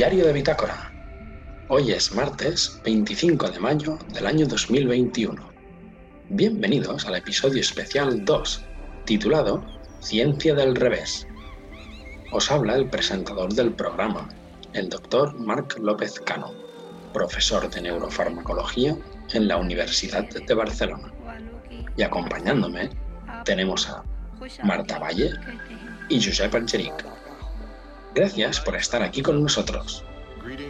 Diario de Bitácora. Hoy es martes 25 de mayo del año 2021. Bienvenidos al episodio especial 2, titulado Ciencia del Revés. Os habla el presentador del programa, el doctor Marc López Cano, profesor de neurofarmacología en la Universidad de Barcelona. Y acompañándome tenemos a Marta Valle y Josep Angeric. Gracias por estar aquí con nosotros.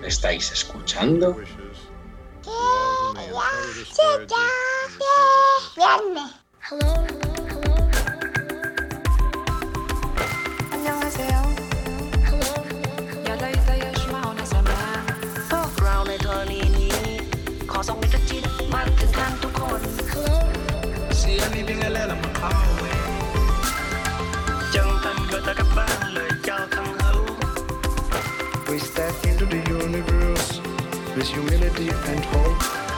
¿Estáis escuchando? We with humility and hope.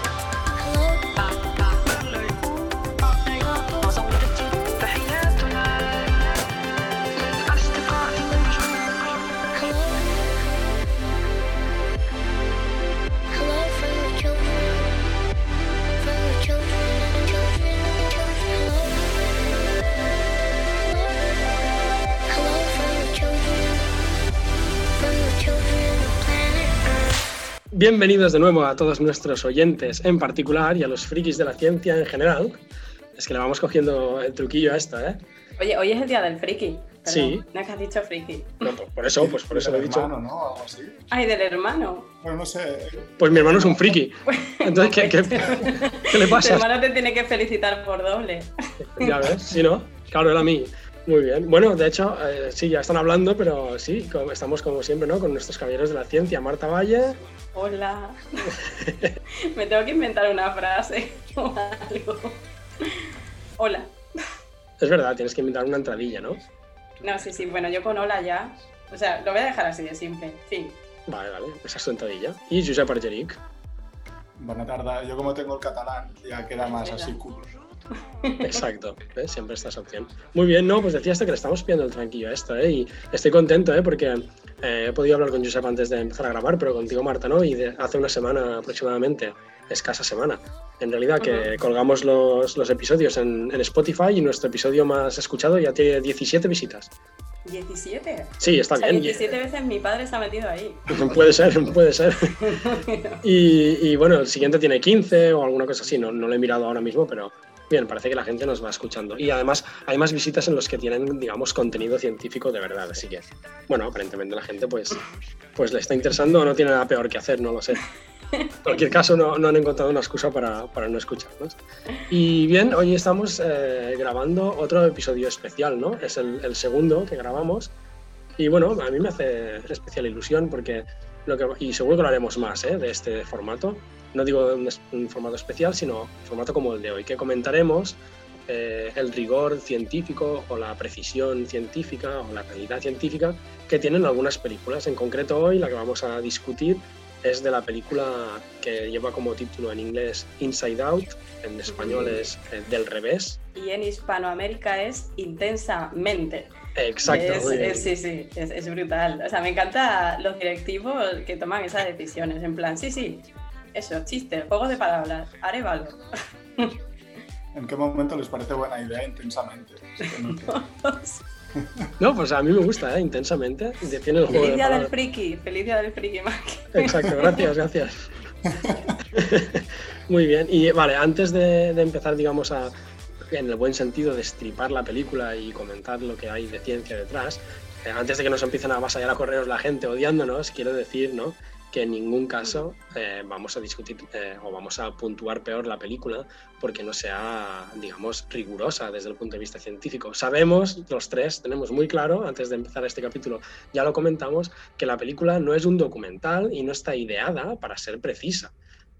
Bienvenidos de nuevo a todos nuestros oyentes en particular y a los frikis de la ciencia en general. Es que le vamos cogiendo el truquillo a esto, ¿eh? Oye, hoy es el día del friki. Perdón, Sí. No es que has dicho friki. No, pues por eso, pues por eso lo he Del dicho. hermano, ¿no? Algo así. Ay, del hermano. Bueno, no sé. Pues mi hermano es un friki. Entonces, ¿qué, qué, qué le Tu pasa? hermano te tiene que felicitar por doble. Ya ves, sí, ¿no? Claro, era a mí. Muy bien. Bueno, de hecho, eh, sí, ya están hablando, pero sí, estamos como siempre, ¿no? Con nuestros caballeros de la ciencia, Marta Valle. Hola. Me tengo que inventar una frase o algo. Hola. Es verdad, tienes que inventar una entradilla, ¿no? No, sí, sí, bueno, yo con hola ya. O sea, lo voy a dejar así de simple. Fin. Vale, vale, esa es tu entradilla. Y Josep Argeric. Buena tarde. Yo como tengo el catalán, ya queda más así cool. Exacto, ¿ves? siempre esta opción. Muy bien, no, pues decía esto que le estamos pidiendo el tranquillo a esto, ¿eh? Y estoy contento, ¿eh? Porque eh, he podido hablar con Josep antes de empezar a grabar, pero contigo, Marta, ¿no? Y de- hace una semana aproximadamente, escasa semana, en realidad, que colgamos los, los episodios en, en Spotify y nuestro episodio más escuchado ya tiene 17 visitas. 17. Sí, está O sea, bien. 17 veces mi padre se ha metido ahí. Puede ser, puede ser. Y, y bueno, el siguiente tiene 15 o alguna cosa así, no, no lo he mirado ahora mismo, pero bien, parece que la gente nos va escuchando. Y además hay más visitas en los que tienen, digamos, contenido científico de verdad, así que, bueno, aparentemente la gente pues, pues le está interesando o no tiene nada peor que hacer, no lo sé. En cualquier caso, no, no han encontrado una excusa para, para no escucharnos. Y bien, hoy estamos eh, grabando otro episodio especial, ¿no? Es el, el segundo que grabamos. Y bueno, a mí me hace especial ilusión porque lo que, y seguro que lo haremos más ¿eh? de este formato. No digo un, un formato especial, sino un formato como el de hoy, que comentaremos eh, el rigor científico o la precisión científica o la calidad científica que tienen algunas películas. En concreto hoy la que vamos a discutir es de la película que lleva como título en inglés Inside Out, en español es eh, Del revés. Y en Hispanoamérica es intensamente. Exacto. Es- es- sí, sí, es, es brutal. O sea, me encanta los directivos que toman esas decisiones. En plan, sí, sí, eso, chiste, juegos de palabras, arévalo. ¿En qué momento les parece buena idea intensamente? No pues a mí me gusta, ¿eh? intensamente. Tiene el juego Feliz de día del friki, feliz día del friki, Maki. Exacto, gracias, gracias. Muy bien, y vale, antes de, de empezar, digamos, a, en el buen sentido, destripar la película y comentar lo que hay de ciencia detrás, eh, antes de que nos empiecen a avasallar a correos la gente odiándonos, quiero decir, ¿no? Que en ningún caso eh, vamos a discutir eh, o vamos a puntuar peor la película porque no sea, digamos, rigurosa desde el punto de vista científico. Sabemos, los tres, tenemos muy claro, antes de empezar este capítulo, ya lo comentamos, que la película no es un documental y no está ideada para ser precisa.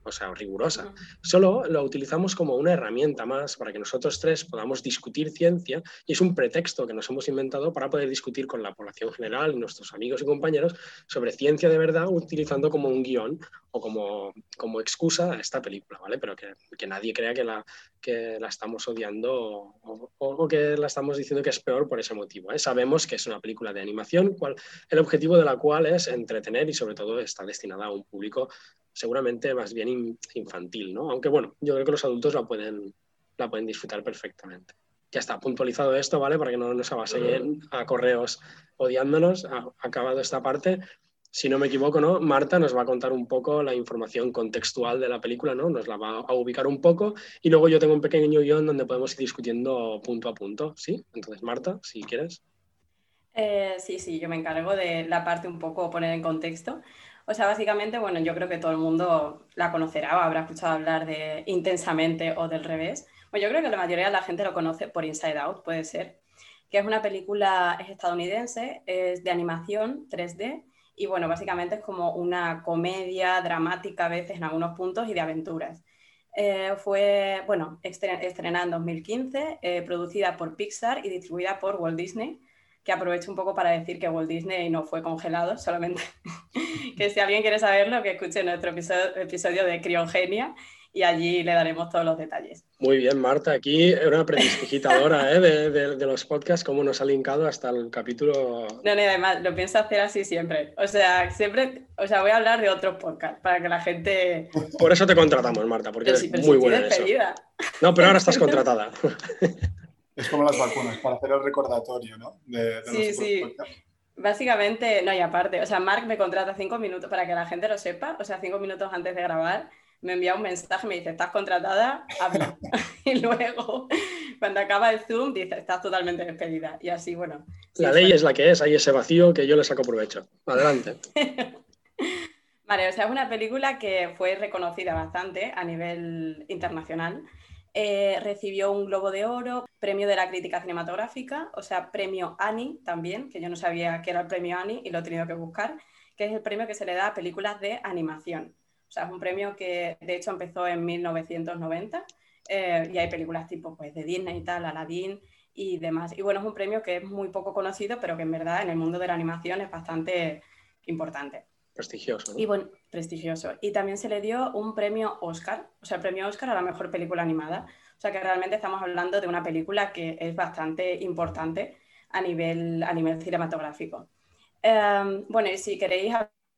O sea, rigurosa. Solo lo utilizamos como una herramienta más para que nosotros tres podamos discutir ciencia y es un pretexto que nos hemos inventado para poder discutir con la población general y nuestros amigos y compañeros sobre ciencia de verdad utilizando como un guion o como, como excusa a esta película, ¿vale? Pero que, que nadie crea que la, que la estamos odiando o, o- o que la estamos diciendo que es peor por ese motivo. ¿eh? Sabemos que es una película de animación, cual, el objetivo de la cual es entretener y sobre todo está destinada a un público seguramente más bien in- infantil, ¿no? Aunque bueno, yo creo que los adultos la pueden, la pueden disfrutar perfectamente. Ya está puntualizado esto, ¿vale? Para que no nos avasallen a correos odiándonos. Ha acabado esta parte. Si no me equivoco, ¿no? Marta nos va a contar un poco la información contextual de la película, ¿no? Nos la va a ubicar un poco y luego yo tengo un pequeño guion donde podemos ir discutiendo punto a punto, ¿sí? Entonces, Marta, si quieres. Eh, sí, sí, yo me encargo de la parte un poco poner en contexto. O sea, básicamente, bueno, yo creo que todo el mundo la conocerá o habrá escuchado hablar de Intensamente o del revés. Bueno, yo creo que la mayoría de la gente lo conoce por Inside Out, puede ser, que es una película es estadounidense, es de animación 3D y bueno, básicamente es como una comedia dramática a veces en algunos puntos y de aventuras. Eh, fue, bueno, estre- estrenada en 2015, eh, producida por Pixar y distribuida por Walt Disney que aprovecho un poco para decir que Walt Disney no fue congelado, solamente que si alguien quiere saberlo, que escuche nuestro episodio, episodio de Criogenia y allí le daremos todos los detalles. Muy bien, Marta. Aquí una prestidigitadora ¿eh? de, de- de los podcasts, cómo nos ha linkado hasta el capítulo. No, no, además lo pienso hacer así siempre. O sea, siempre, o sea, voy a hablar de otros podcasts para que la gente... Por eso te contratamos, Marta, porque Pero eres sí, pero muy si buena en eso. No, pero ahora estás contratada. Es como las vacunas, para hacer el recordatorio, ¿no? De, de Sí, sí. Básicamente, no, y aparte, o sea, Mark me contrata cinco minutos para que la gente lo sepa, o sea, cinco minutos antes de grabar, me envía un mensaje, me dice, estás contratada, habla. y luego, cuando acaba el Zoom, dice, estás totalmente despedida. Y así, bueno. sí, La ley es la que es, hay ese vacío que yo le saco provecho. Adelante. Vale, o sea, es una película que fue reconocida bastante a nivel internacional. Eh, recibió un Globo de Oro, premio de la crítica cinematográfica, o sea, premio Annie también, que yo no sabía que era el premio Annie y lo he tenido que buscar, que es el premio que se le da a películas de animación. O sea, es un premio que de hecho empezó en 1990 eh, y hay películas tipo pues, de Disney y tal, Aladdin y demás. Y bueno, es un premio que es muy poco conocido, pero que en verdad en el mundo de la animación es bastante importante. Prestigioso. Y bueno, prestigioso. Y también se le dio un premio Oscar, o sea, el premio Oscar a la mejor película animada. O sea, que realmente estamos hablando de una película que es bastante importante a nivel, a nivel cinematográfico. Eh, bueno, y si queréis,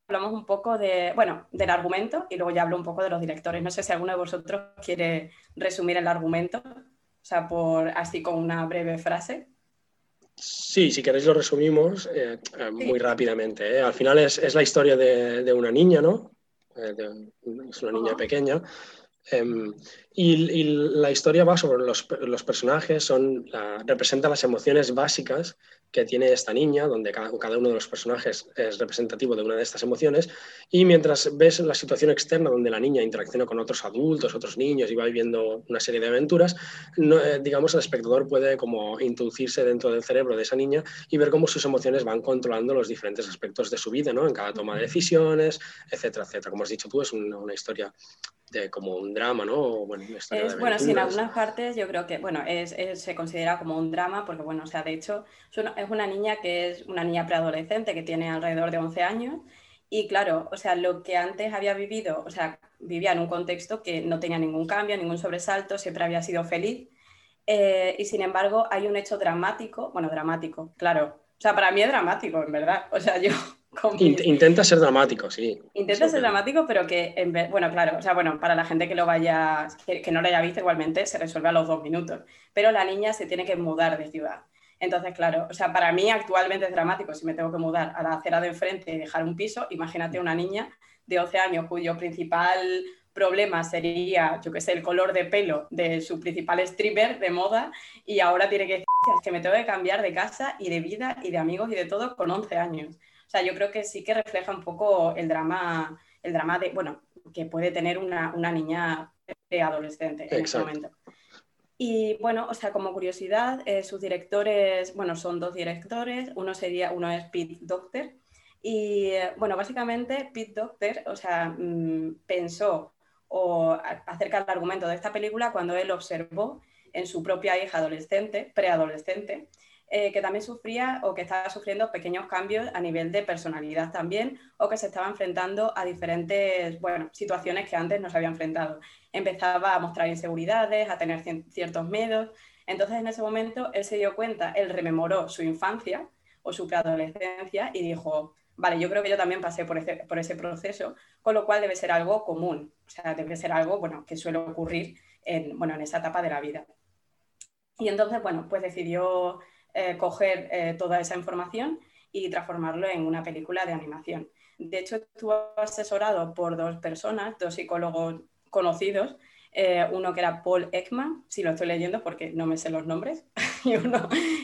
hablamos un poco de, bueno, del argumento y luego ya hablo un poco de los directores. No sé si alguno de vosotros quiere resumir el argumento, o sea, por así con una breve frase. Sí, si queréis lo resumimos eh, eh, muy rápidamente. ¿eh? Al final es, es la historia de, de una niña, ¿no? Eh, de- es una niña pequeña. Em, y, y la historia va sobre los, los personajes, son la- representa las emociones básicas que tiene esta niña, donde cada, uno de los personajes es representativo de una de estas emociones. Y mientras ves la situación externa donde la niña interacciona con otros adultos, otros niños y va viviendo una serie de aventuras, no, eh, digamos, el espectador puede como introducirse dentro del cerebro de esa niña y ver cómo sus emociones van controlando los diferentes aspectos de su vida, ¿no? En cada toma de decisiones, etcétera, etcétera. Como has dicho tú, es una historia de como un drama, ¿no? Bueno, Es, bueno, sí, en algunas partes yo creo que, bueno, es, es- se considera como un drama porque, bueno, o sea, de hecho, es una, es una niña que es una niña preadolescente que tiene alrededor de 11 años y, claro, o sea, lo que antes había vivido, o sea, vivía en un contexto que no tenía ningún cambio, ningún sobresalto, siempre había sido feliz eh, y, sin embargo, hay un hecho dramático, bueno, dramático, claro, o sea, para mí es dramático, en verdad, o sea, yo... Int- intenta ser dramático, sí. Intenta Eso ser que- dramático, pero que, en vez, bueno, claro, o sea, bueno, para la gente que lo vaya, que, que no lo haya visto igualmente, se resuelve a los dos minutos. Pero la niña se tiene que mudar de ciudad. Entonces, claro, o sea, para mí actualmente es dramático si me tengo que mudar a la acera de enfrente y dejar un piso. Imagínate una niña de 11 años cuyo principal problema sería, yo qué sé, el color de pelo de su principal stripper de moda y ahora tiene que decir, "Hostia, es que me tengo que cambiar de casa y de vida y de amigos y de todo con 11 años. O sea, yo creo que sí que refleja un poco el drama, el drama de, bueno, que puede tener una, una niña preadolescente en ese Exacto. momento. Y bueno, o sea, como curiosidad, eh, sus directores, bueno, son dos directores, uno sería, uno es Pete Docter, y eh, bueno, básicamente Pete Docter, o sea, mm, pensó o acerca del argumento de esta película cuando él observó en su propia hija adolescente, preadolescente, eh, que también sufría o que estaba sufriendo pequeños cambios a nivel de personalidad también, o que se estaba enfrentando a diferentes bueno, situaciones que antes no se había enfrentado. Empezaba a mostrar inseguridades, a tener ciertos miedos. Entonces, en ese momento, él se dio cuenta, él rememoró su infancia o su preadolescencia y dijo, vale, yo creo que yo también pasé por ese, por ese proceso, con lo cual debe ser algo común, o sea, debe ser algo bueno, que suele ocurrir en, bueno, en esa etapa de la vida. Y entonces, bueno, pues decidió eh, coger eh, toda esa información y transformarlo en una película de animación. De hecho, estuvo asesorado por dos personas, dos psicólogos conocidos, eh, uno que era Paul Ekman, si lo estoy leyendo porque no me sé los nombres,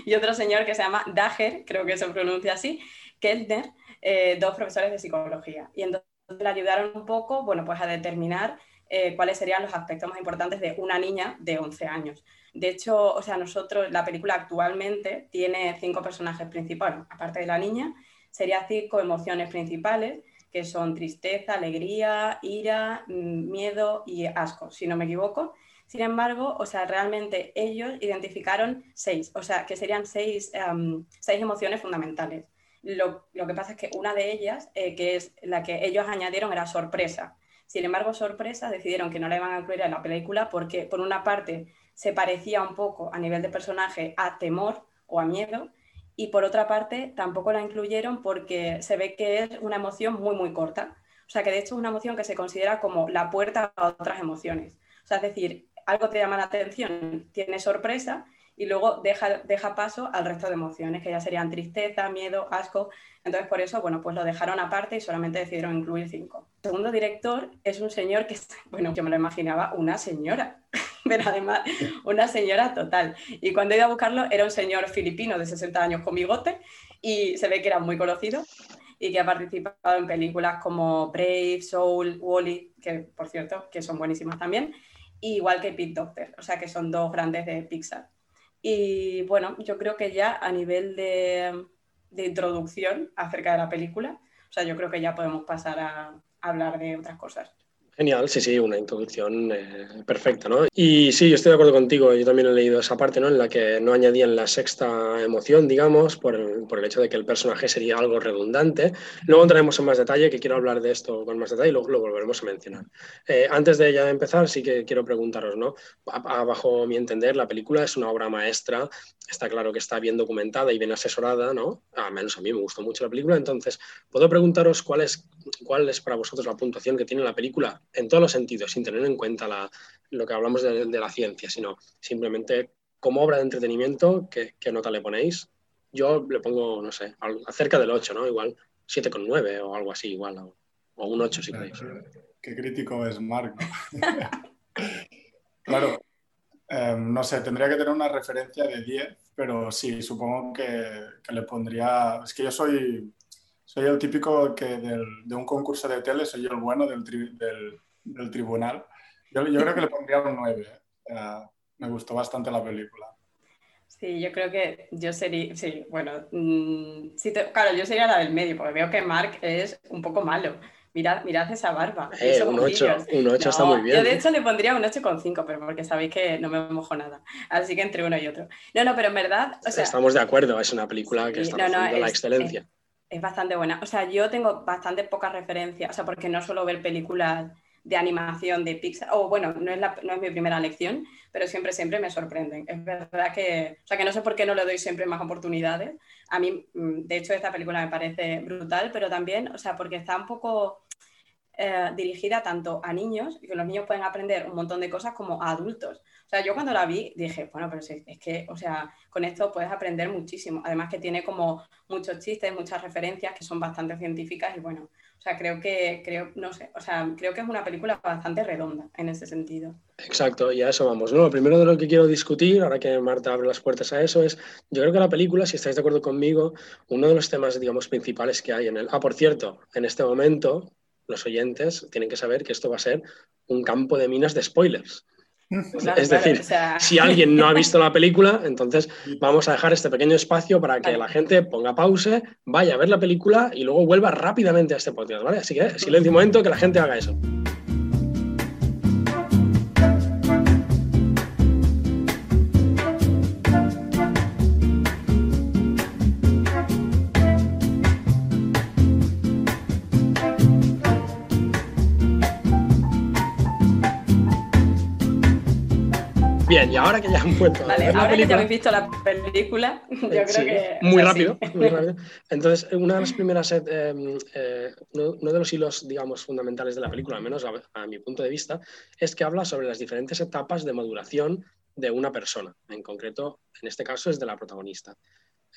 y otro señor que se llama Dager, creo que se pronuncia así, Keltner, dos profesores de psicología. Y entonces le ayudaron un poco bueno, pues a determinar cuáles serían los aspectos más importantes de una niña de 11 años. De hecho, o sea, nosotros, la película actualmente tiene cinco personajes principales, aparte de la niña, serían cinco emociones principales, que son tristeza, alegría, ira, mm, miedo y asco, si no me equivoco. Sin embargo, o sea, realmente ellos identificaron seis, o sea, que serían seis, seis emociones fundamentales. Lo, que pasa es que una de ellas, eh, que es la que ellos añadieron, era sorpresa. Sin embargo, sorpresa decidieron que no la iban a incluir en la película porque, por una parte, se parecía un poco a nivel de personaje a temor o a miedo, y por otra parte tampoco la incluyeron porque se ve que es una emoción muy, muy corta. O sea, que de hecho es una emoción que se considera como la puerta a otras emociones. O sea, es decir, algo te llama la atención, tiene sorpresa y luego deja, deja paso al resto de emociones, que ya serían tristeza, miedo, asco. Entonces, por eso, bueno, pues lo dejaron aparte y solamente decidieron incluir cinco. El segundo director es un señor que, bueno, yo me lo imaginaba una señora, pero además una señora total. Y cuando he ido a buscarlo, era un señor filipino de 60 años con bigote y se ve que era muy conocido y que ha participado en películas como Brave, Soul, Wally, que por cierto, que son buenísimas también, igual que Pete Doctor, o sea que son dos grandes de Pixar. Y bueno, yo creo que ya a nivel de, introducción acerca de la película, o sea, yo creo que ya podemos pasar a hablar de otras cosas. Genial, sí, sí, una introducción eh, perfecta, ¿no? Y sí, yo estoy de acuerdo contigo, yo también he leído esa parte, ¿no? En la que no añadían la sexta emoción, digamos, por el, por el hecho de que el personaje sería algo redundante. Luego entraremos en más detalle, que quiero hablar de esto con más detalle y luego lo volveremos a mencionar. Eh, antes de ya empezar, sí que quiero preguntaros, ¿no? bajo mi entender, la película es una obra maestra, está claro que está bien documentada y bien asesorada, ¿no? Al menos a mí me gustó mucho la película, entonces, ¿puedo preguntaros cuál es, cuál es para vosotros la puntuación que tiene la película? en todos los sentidos, sin tener en cuenta lo que hablamos de, la ciencia, sino simplemente como obra de entretenimiento, ¿qué, nota le ponéis? Yo le pongo, no sé, acerca del 8, ¿no? Igual 7,9 o algo así, igual, o, un 8 si queréis. Qué crítico es Marco. claro, em, no sé, tendría que tener una referencia de 10, pero sí, supongo que, que le pondría... Es que yo soy soy el típico que de un concurso de tele soy el bueno del, del, tribunal. Yo, yo, creo que le pondría un 9. ¿eh? me gustó bastante la película. Sí, yo creo que yo sería, sí, bueno, mm, claro, yo sería la del medio, porque veo que Mark es un poco malo. Mirad, mirad esa barba. Eh, un 8, un 8 está muy bien. Yo de hecho le pondría un 8,5, pero porque sabéis que no me mojo nada. Así que entre uno y otro. No, no, pero en verdad... Estamos de acuerdo, es una película que está no, la excelencia es bastante buena. O sea, yo tengo bastante pocas referencias, o sea, porque no suelo ver películas de animación de Pixar, o bueno, no es, no es mi primera lección, pero siempre, siempre me sorprenden. Es verdad que, o sea, que no sé por qué no le doy siempre más oportunidades. A mí, mm, de hecho, esta película me parece brutal, pero también, o sea, porque está un poco eh, dirigida tanto a niños, y que los niños pueden aprender un montón de cosas, como a adultos. O sea, yo cuando la vi dije, bueno, pero es que, o sea, con esto puedes aprender muchísimo. Además que tiene como muchos chistes, muchas referencias que son bastante científicas y bueno, o sea, creo que, creo, no sé, o sea, creo que es una película bastante redonda en ese sentido. Exacto, y a eso vamos. ¿no? Lo primero de lo que quiero discutir, ahora que Marta abre las puertas a eso, es, yo creo que la película, si estáis de acuerdo conmigo, uno de los temas, digamos, principales que hay en el... Ah, por cierto, en este momento los oyentes tienen que saber que esto va a ser un campo de minas de spoilers es decir, si alguien no ha visto la película, entonces vamos a dejar este pequeño espacio para que la gente ponga pausa, vaya a ver la película y luego vuelva rápidamente a este podcast, ¿vale? Así que silencio un momento que la gente haga eso. Ahora que ya han vuelto Vale, ahora que ya película, habéis visto la película, yo creo Sí, que. muy rápido, muy rápido. Entonces, una de las primeras, eh, eh, eh, uno, uno de los hilos, digamos, fundamentales de la película, al menos a, a mi punto de vista, es que habla sobre las diferentes etapas de maduración de una persona. En concreto, en este caso, es de la protagonista.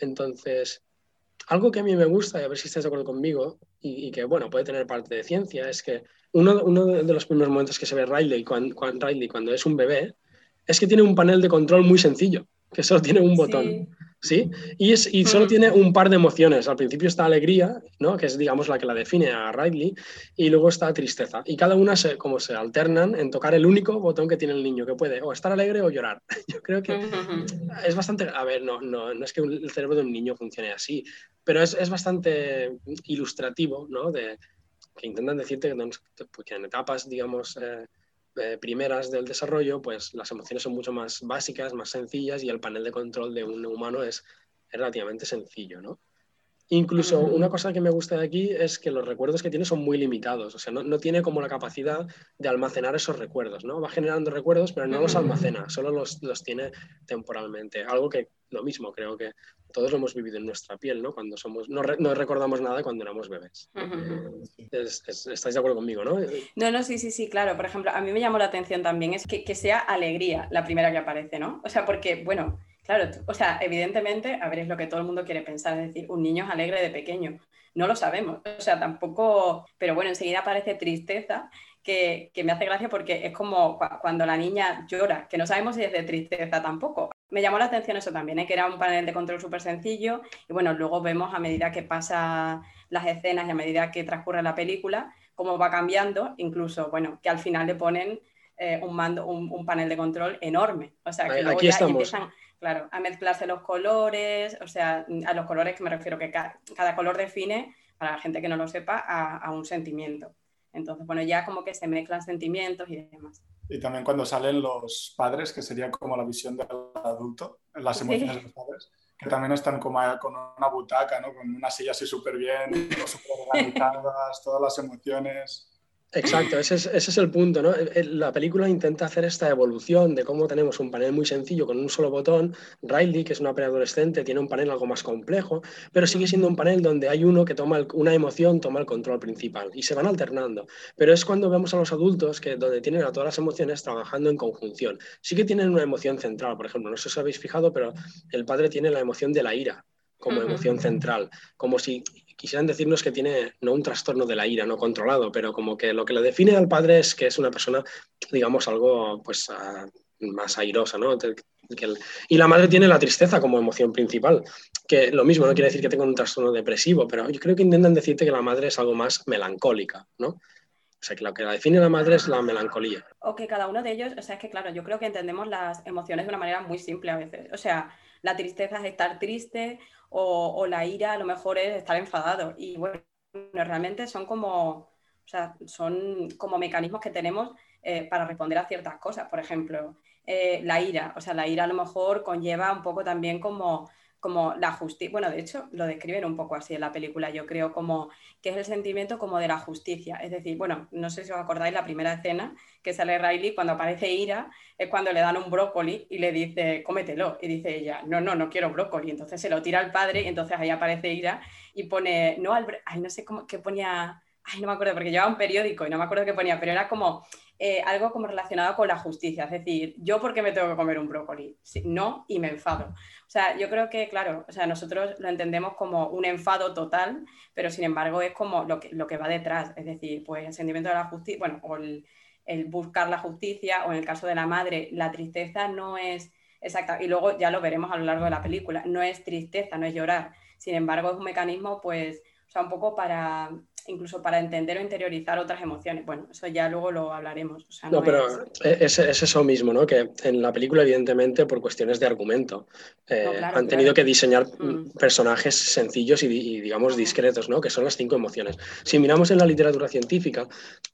Entonces, algo que a mí me gusta, y a ver si estáis de acuerdo conmigo, y, y que, bueno, puede tener parte de ciencia, es que uno, uno de los primeros momentos que se ve Riley cuando, cuando, Riley cuando es un bebé es que tiene un panel de control muy sencillo, que solo tiene un botón. Sí. ¿sí? Y, es, y solo Mm. tiene un par de emociones. Al principio está alegría, ¿no? que es digamos la que la define a Riley, y luego está tristeza. Y cada una se, como se alternan en tocar el único botón que tiene el niño, que puede o estar alegre o llorar. Yo creo que Ujú. es bastante, a ver, no, no, no es que el cerebro de un niño funcione así, pero es, es bastante ilustrativo, ¿no? De, que intentan decirte que, no- que en etapas, digamos, eh, eh, primeras del desarrollo, pues las emociones son mucho más básicas, más sencillas y el panel de control de un humano es, es relativamente sencillo, ¿no? Incluso una cosa que me gusta de aquí es que los recuerdos que tiene son muy limitados, o sea, no, no tiene como la capacidad de almacenar esos recuerdos, ¿no? Va generando recuerdos, pero no los almacena, solo los, los tiene temporalmente. Algo que, lo mismo, creo que todos lo hemos vivido en nuestra piel, ¿no? Cuando somos, no, re- no recordamos nada cuando éramos bebés. Ujú. Es- es- ¿Estáis de acuerdo conmigo, no? No, no, sí, sí, sí, claro. Por ejemplo, a mí me llamó la atención también es que, que sea alegría la primera que aparece, ¿no? O sea, porque, bueno, claro, tú- o sea, evidentemente, a ver, es lo que todo el mundo quiere pensar, es decir, un niño es alegre de pequeño. No lo sabemos, o sea, tampoco, pero bueno, enseguida aparece tristeza, que, que me hace gracia porque es como cua- cuando la niña llora, que no sabemos si es de tristeza tampoco. Me llamó la atención eso también, ¿eh? que era un panel de control súper sencillo y bueno, luego vemos a medida que pasa las escenas y a medida que transcurre la película, cómo va cambiando, incluso, bueno, que al final le ponen eh, un mando, un, un panel de control enorme. O sea, que Ahí- luego aquí ya estamos. empiezan, claro, a mezclarse los colores, o sea, a los colores que me refiero que ca- cada color define, para la gente que no lo sepa, a, a un sentimiento. Entonces, bueno, ya como que se mezclan sentimientos y demás. Y también cuando salen los padres, que sería como la visión del adulto, las Sí. emociones de los padres, que también están como con una butaca, ¿no? con una silla así súper bien, súper organizadas, todas las emociones. Exacto, ese es, ese es el punto, ¿no? El- el- La película intenta hacer esta evolución de cómo tenemos un panel muy sencillo con un solo botón. Riley, que es una preadolescente, tiene un panel algo más complejo, pero sigue siendo un panel donde hay uno que toma el- una emoción, toma el control principal y se van alternando. Pero es cuando vemos a los adultos que donde tienen a todas las emociones trabajando en conjunción. Sí que tienen una emoción central, por ejemplo, no sé si os habéis fijado, pero el padre tiene la emoción de la ira como emoción central, como si quisieran decirnos que tiene no un trastorno de la ira no controlado, pero como que lo que le define al padre es que es una persona, digamos, algo pues ah, más airosa, ¿no? Que el- y la madre tiene la tristeza como emoción principal, que lo mismo no quiere decir que tenga un trastorno depresivo, pero yo creo que intentan decirte que la madre es algo más melancólica, ¿no? O sea, que lo que la define la madre es la melancolía. O que cada uno de ellos, o sea, es que claro, yo creo que entendemos las emociones de una manera muy simple a veces. O sea, la tristeza es estar triste o, la ira a lo mejor es estar enfadado. Y bueno, realmente son como, o sea, son como mecanismos que tenemos eh, para responder a ciertas cosas. Por ejemplo, eh, la ira, o sea, la ira a lo mejor conlleva un poco también como, como la justicia. Bueno, de hecho, lo describen un poco así en la película, yo creo, como que es el sentimiento como de la justicia. Es decir, bueno, no sé si os acordáis la primera escena que sale Riley cuando aparece Ira, es cuando le dan un brócoli y le dice, cómetelo. Y dice ella, no, no, no quiero brócoli. Entonces se lo tira al padre y entonces ahí aparece Ira y pone, no al, ay, no sé cómo, qué ponía, ay, no me acuerdo, porque llevaba un periódico y no me acuerdo qué ponía, pero era como eh, algo como relacionado con la justicia. Es decir, yo por qué me tengo que comer un brócoli? No, y me enfado. O sea, yo creo que, claro, o sea, nosotros lo entendemos como un enfado total, pero sin embargo es como lo que, lo que va detrás, es decir, pues el sentimiento de la justicia, bueno, o el, el buscar la justicia, o en el caso de la madre, la tristeza no es exacta, y luego ya lo veremos a lo largo de la película, no es tristeza, no es llorar, sin embargo es un mecanismo, pues, o sea, un poco para, incluso para entender o interiorizar otras emociones. Bueno, eso ya luego lo hablaremos. O sea, No, no pero es- es, es eso mismo, ¿no? Que en la película, evidentemente, por cuestiones de argumento, eh, No, claro, han tenido claro. que diseñar Mm. personajes sencillos y, y, digamos, discretos, ¿no? Que son las cinco emociones. Si miramos en la literatura científica,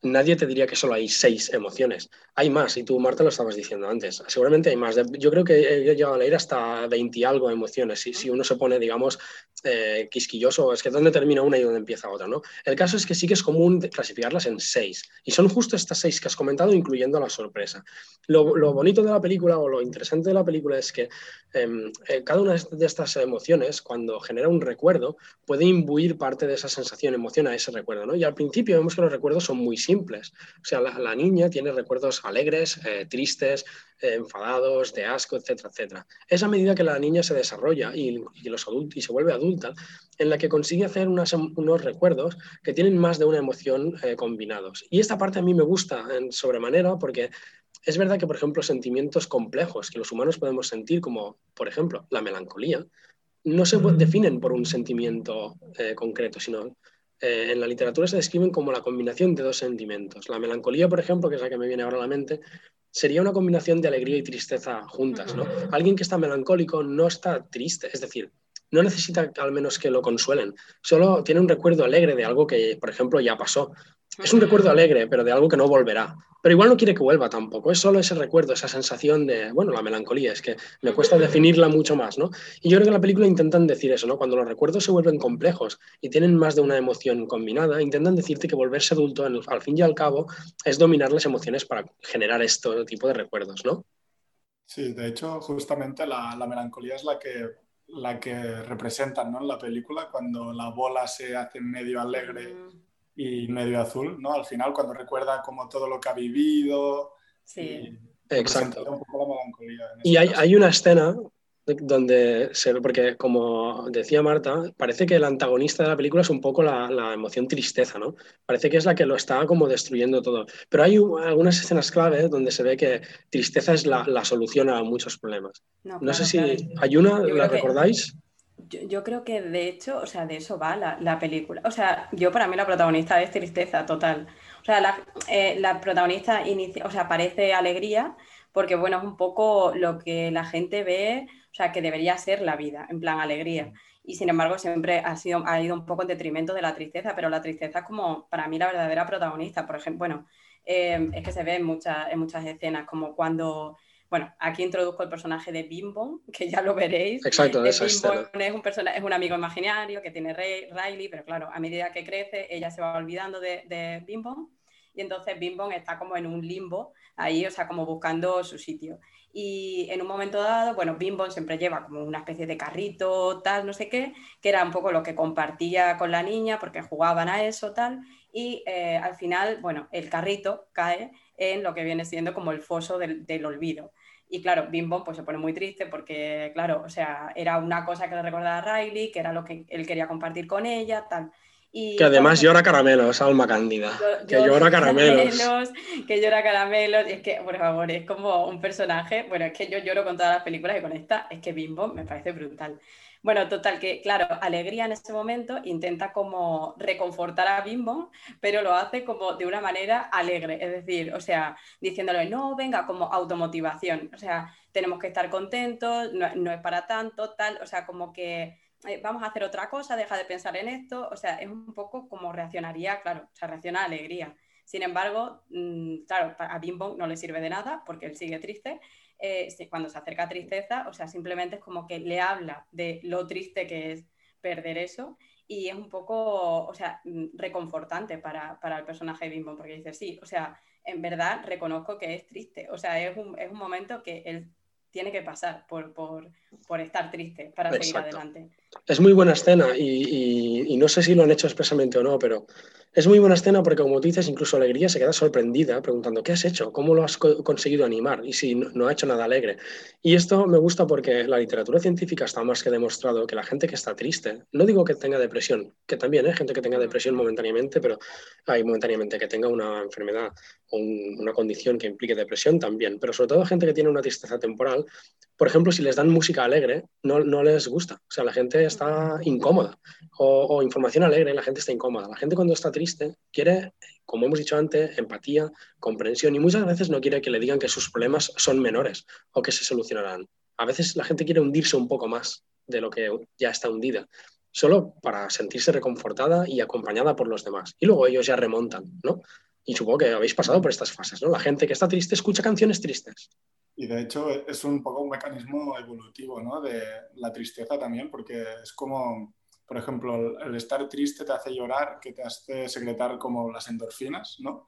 nadie te diría que solo hay seis emociones. Hay más, y tú, Marta, lo estabas diciendo antes. Seguramente hay más. Yo creo que he llegado a leer hasta 20 y algo emociones. Si, si uno se pone, digamos, eh, quisquilloso, es que dónde termina una y dónde empieza otra, ¿no? El caso es que sí que es común clasificarlas en seis. Y son justo estas seis que has comentado, incluyendo la sorpresa. Lo, lo bonito de la película o lo interesante de la película es que em, eh, cada una de estas emociones, cuando genera un recuerdo, puede imbuir parte de esa sensación, emoción a ese recuerdo. ¿no? Y al principio vemos que los recuerdos son muy simples. O sea, la, niña tiene recuerdos alegres, eh, tristes, enfadados, de asco, etcétera, etcétera. Es a medida que la niña se desarrolla y, y los adultos, y se vuelve adulta, en la que consigue hacer unas, unos recuerdos que tienen más de una emoción eh, combinados. Y esta parte a mí me gusta en sobremanera porque es verdad que, por ejemplo, sentimientos complejos que los humanos podemos sentir, como por ejemplo la melancolía, no se definen por un sentimiento eh, concreto, sino eh, en la literatura se describen como la combinación de dos sentimientos. La melancolía, por ejemplo, que es la que me viene ahora a la mente, sería una combinación de alegría y tristeza juntas. ¿no? Alguien que está melancólico no está triste, es decir, no necesita al menos que lo consuelen, solo tiene un recuerdo alegre de algo que, por ejemplo, ya pasó. Es un recuerdo alegre, pero de algo que no volverá. Pero igual no quiere que vuelva tampoco, es solo ese recuerdo, esa sensación de, bueno, la melancolía, es que me cuesta definirla mucho más, ¿no? Y yo creo que en la película intentan decir eso, ¿no? Cuando los recuerdos se vuelven complejos y tienen más de una emoción combinada, intentan decirte que volverse adulto, al fin y al cabo, es dominar las emociones para generar este tipo de recuerdos, ¿no? Sí, de hecho, justamente la, la melancolía es la que la que representan ¿no? en la película, cuando la bola se hace medio alegre y medio azul, ¿no? Al final, cuando recuerda como todo lo que ha vivido. Sí. Exacto. Un poco la melancolía en Y hay, hay una escena donde se porque como decía Marta, parece que el antagonista de la película es un poco la, la emoción tristeza, ¿no? Parece que es la que lo está como destruyendo todo. Pero hay algunas escenas clave donde se ve que tristeza es la, la solución a muchos problemas. No, sé si claro. hay una, ¿la que- recordáis? Yo, yo creo que de hecho, o sea, de eso va la, la película. O sea, yo para mí la protagonista es tristeza total. O sea, la, eh, la protagonista inicia, o sea, parece alegría porque, bueno, es un poco lo que la gente ve, o sea, que debería ser la vida, en plan alegría. Y sin embargo, siempre ha, sido, ha ido un poco en detrimento de la tristeza, pero la tristeza es como, para mí, la verdadera protagonista. Por ejemplo, bueno, eh, es que se ve en, muchas en muchas escenas, como cuando, bueno, aquí introduzco el personaje de Bimbo, que ya lo veréis. Exacto, Eh, esa Bimbo es un, persona, es un amigo imaginario que tiene Ray- Riley, pero claro, a medida que crece, ella se va olvidando de, de Bimbo y entonces Bimbo está como en un limbo ahí, o sea, como buscando su sitio. Y en un momento dado, bueno, Bimbo siempre lleva como una especie de carrito, tal, no sé qué, que era un poco lo que compartía con la niña porque jugaban a eso, tal, y eh, al final, bueno, el carrito cae en lo que viene siendo como el foso del, del olvido. Y claro, Bimbo pues se pone muy triste porque, claro, o sea, era una cosa que le recordaba a Riley, que era lo que él quería compartir con ella, tal. Y, Que además llora caramelos, alma cándida. yo- Que llora caramelos. que llora caramelos. Y es que, por favor, es como un personaje. Bueno, es que yo lloro con todas las películas y con esta es que Bimbo me parece brutal. Bueno, total, que claro, Alegría en ese momento intenta como reconfortar a Bimbo, pero lo hace como de una manera alegre, es decir, o sea, diciéndole, no, venga, como automotivación, o sea, tenemos que estar contentos, no, no es para tanto, tal, o sea, como que eh, vamos a hacer otra cosa, deja de pensar en esto, o sea, es un poco como reaccionaría, claro, o sea, reacciona a alegría. Sin embargo, mm, claro, a Bing Bong no le sirve de nada porque él sigue triste. Eh, cuando se acerca a tristeza, o sea, simplemente es como que le habla de lo triste que es perder eso y es un poco, o sea, mm, reconfortante para, para el personaje de Bing porque dice, sí, o sea, en verdad reconozco que es triste, o sea, es un, es un momento que él tiene que pasar por, por, por estar triste para seguir Exacto. adelante. Es muy buena escena y, y- y no sé si lo han hecho expresamente o no, pero es muy buena escena porque, como tú dices, incluso Alegría se queda sorprendida preguntando, ¿qué has hecho? ¿Cómo lo has co- conseguido animar? Y si no, no ha hecho nada alegre. Y esto me gusta porque la literatura científica está más que demostrado que la gente que está triste, no digo que tenga depresión, que también hay gente que tenga depresión momentáneamente, pero hay momentáneamente que tenga una enfermedad o un- una condición que implique depresión también, pero sobre todo gente que tiene una tristeza temporal, por ejemplo, si les dan música alegre, no, no les gusta. O sea, la gente está incómoda. O, o información alegre, la gente está incómoda. La gente cuando está triste quiere, como hemos dicho antes, empatía, comprensión y muchas veces no quiere que le digan que sus problemas son menores o que se solucionarán. A veces la gente quiere hundirse un poco más de lo que ya está hundida, solo para sentirse reconfortada y acompañada por los demás. Y luego ellos ya remontan, ¿no? Y supongo que habéis pasado por estas fases, ¿no? La gente que está triste escucha canciones tristes. Y de hecho es un poco un mecanismo evolutivo ¿no? de la tristeza también, porque es como por ejemplo, el, estar triste te hace llorar, que te hace secretar como las endorfinas, ¿no?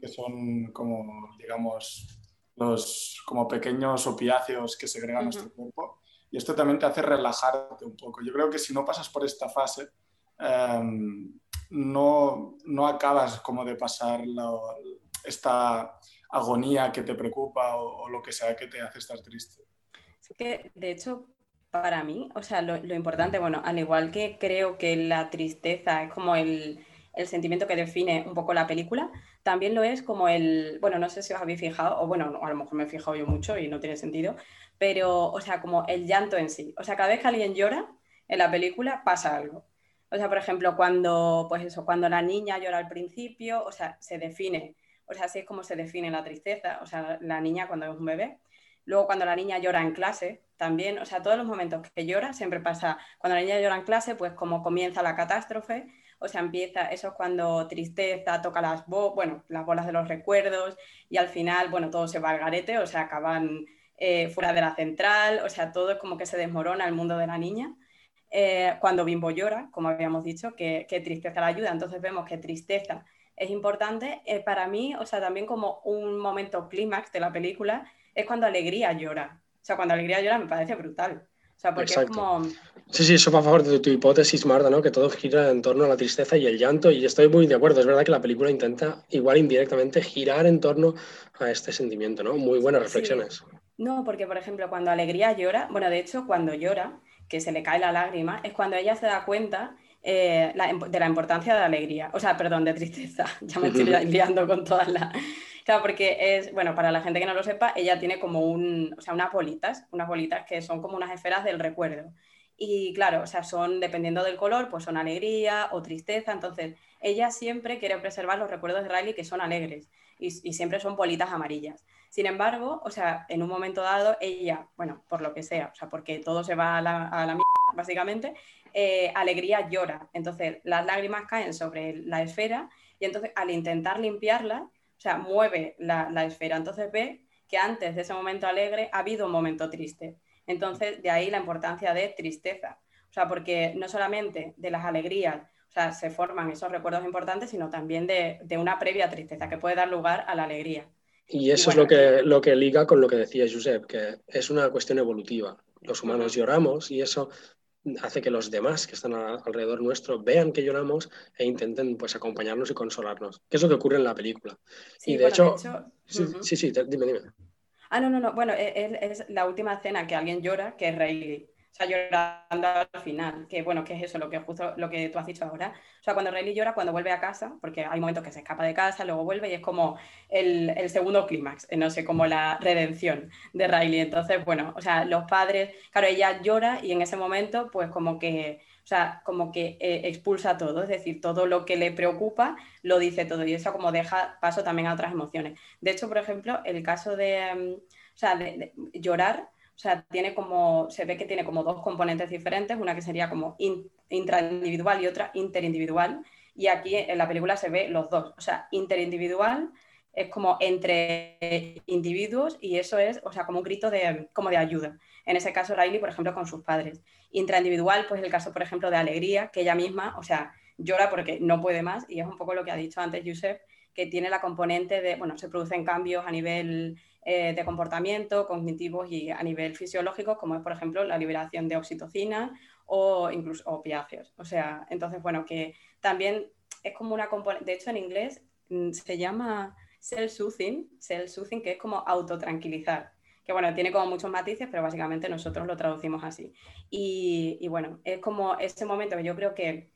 Que son como, digamos, los como pequeños opiáceos que segrega Ujú. nuestro cuerpo. Y esto también te hace relajarte un poco. Yo creo que si no pasas por esta fase, em, no, no acabas como de pasar la- esta agonía que te preocupa o, lo que sea que te hace estar triste. Es que, de hecho, para mí, o sea, lo, importante, bueno, al igual que creo que la tristeza es como el, el sentimiento que define un poco la película, también lo es como el, bueno, no sé si os habéis fijado, o bueno, no, a lo mejor me he fijado yo mucho y no tiene sentido, pero, o sea, como el llanto en sí. O sea, cada vez que alguien llora en la película pasa algo. O sea, por ejemplo, cuando, pues eso, cuando la niña llora al principio, o sea, se define, o sea, así es como se define la tristeza, o sea, la niña cuando es un bebé. Luego cuando la niña llora en clase, también, o sea, todos los momentos que llora, siempre pasa, cuando la niña llora en clase, pues como comienza la catástrofe, o sea, empieza, eso es cuando tristeza toca las, bo bueno, las bolas de los recuerdos y al final, bueno, todo se va al garete, o sea, acaban eh, fuera de la central, o sea, todo es como que se desmorona el mundo de la niña. Eh, cuando Bimbo llora, como habíamos dicho, que, que tristeza la ayuda, entonces vemos que tristeza es importante. Eh, para mí, o sea, también como un momento clímax de la película es cuando Alegría llora. O sea, cuando Alegría llora me parece brutal. O sea, porque Exacto. es como... Sí, sí, eso va a favor de tu hipótesis, Marta, ¿no? Que todo gira en torno a la tristeza y el llanto, y estoy muy de acuerdo. Es verdad que la película intenta, igual indirectamente, girar en torno a este sentimiento, ¿no? Muy buenas reflexiones. No, porque por ejemplo, cuando Alegría llora, bueno, de hecho, cuando llora, que se le cae la lágrima, es cuando ella se da cuenta eh, la- de la importancia de la alegría. O sea, perdón, de tristeza. Ya me estoy liando con todas las. Claro, porque es, bueno, para la gente que no lo sepa, ella tiene como un, o sea, unas bolitas, unas bolitas que son como unas esferas del recuerdo. Y claro, o sea, son, dependiendo del color, pues son alegría o tristeza. Entonces, ella siempre quiere preservar los recuerdos de Riley que son alegres y, y siempre son bolitas amarillas. Sin embargo, o sea, en un momento dado, ella, bueno, por lo que sea, o sea, porque todo se va a la, a mierda, básicamente, eh, Alegría llora. Entonces, las lágrimas caen sobre la esfera y entonces al intentar limpiarla, o sea, mueve la, esfera. Entonces ve que antes de ese momento alegre ha habido un momento triste. Entonces, de ahí la importancia de tristeza. O sea, porque no solamente de las alegrías, o sea, se forman esos recuerdos importantes, sino también de una previa tristeza que puede dar lugar a la alegría. Y eso Y es lo que, lo que liga con lo que decía Josep, que es una cuestión evolutiva. Los humanos lloramos y eso hace que los demás que están a- alrededor nuestro vean que lloramos e intenten pues acompañarnos y consolarnos, que es lo que ocurre en la película. Sí, y de, bueno, hecho, sí, sí, sí, te- dime, dime. Ah, no, no, no. Bueno, e- es, es la última escena que alguien llora, que es Riley. O sea, llorando al final. Que bueno, que es eso, lo que justo lo que tú has dicho ahora. O sea, cuando Riley llora, cuando vuelve a casa, porque hay momentos que se escapa de casa, luego vuelve y es como el, el segundo clímax, eh, no sé, como la redención de Riley. Entonces, bueno, o sea, los padres, claro, ella llora y en ese momento, pues como que, o sea, como que eh, expulsa todo, es decir, todo lo que le preocupa lo dice todo y eso como deja paso también a otras emociones. De hecho, por ejemplo, el caso de, mm, o sea, de, de llorar, o sea, tiene como, se ve que tiene como dos componentes diferentes, una que sería como in- intraindividual y otra interindividual. Y aquí en la película se ve los dos. O sea, interindividual es como entre individuos y eso es, o sea, como un grito de, como de ayuda. En ese caso, Riley, por ejemplo, con sus padres. Intraindividual, pues el caso, por ejemplo, de alegría, que ella misma, o sea, llora porque no puede más y es un poco lo que ha dicho antes Josep, que tiene la componente de, bueno, se producen cambios a nivel eh, de comportamiento, cognitivos y a nivel fisiológico, como es, por ejemplo, la liberación de oxitocina o incluso opiáceos. O sea, entonces, bueno, que también es como una componente, de hecho en inglés mm, se llama self-soothing, self-soothing, que es como autotranquilizar, que bueno, tiene como muchos matices, pero básicamente nosotros lo traducimos así. Y, y bueno, es como ese momento que yo creo que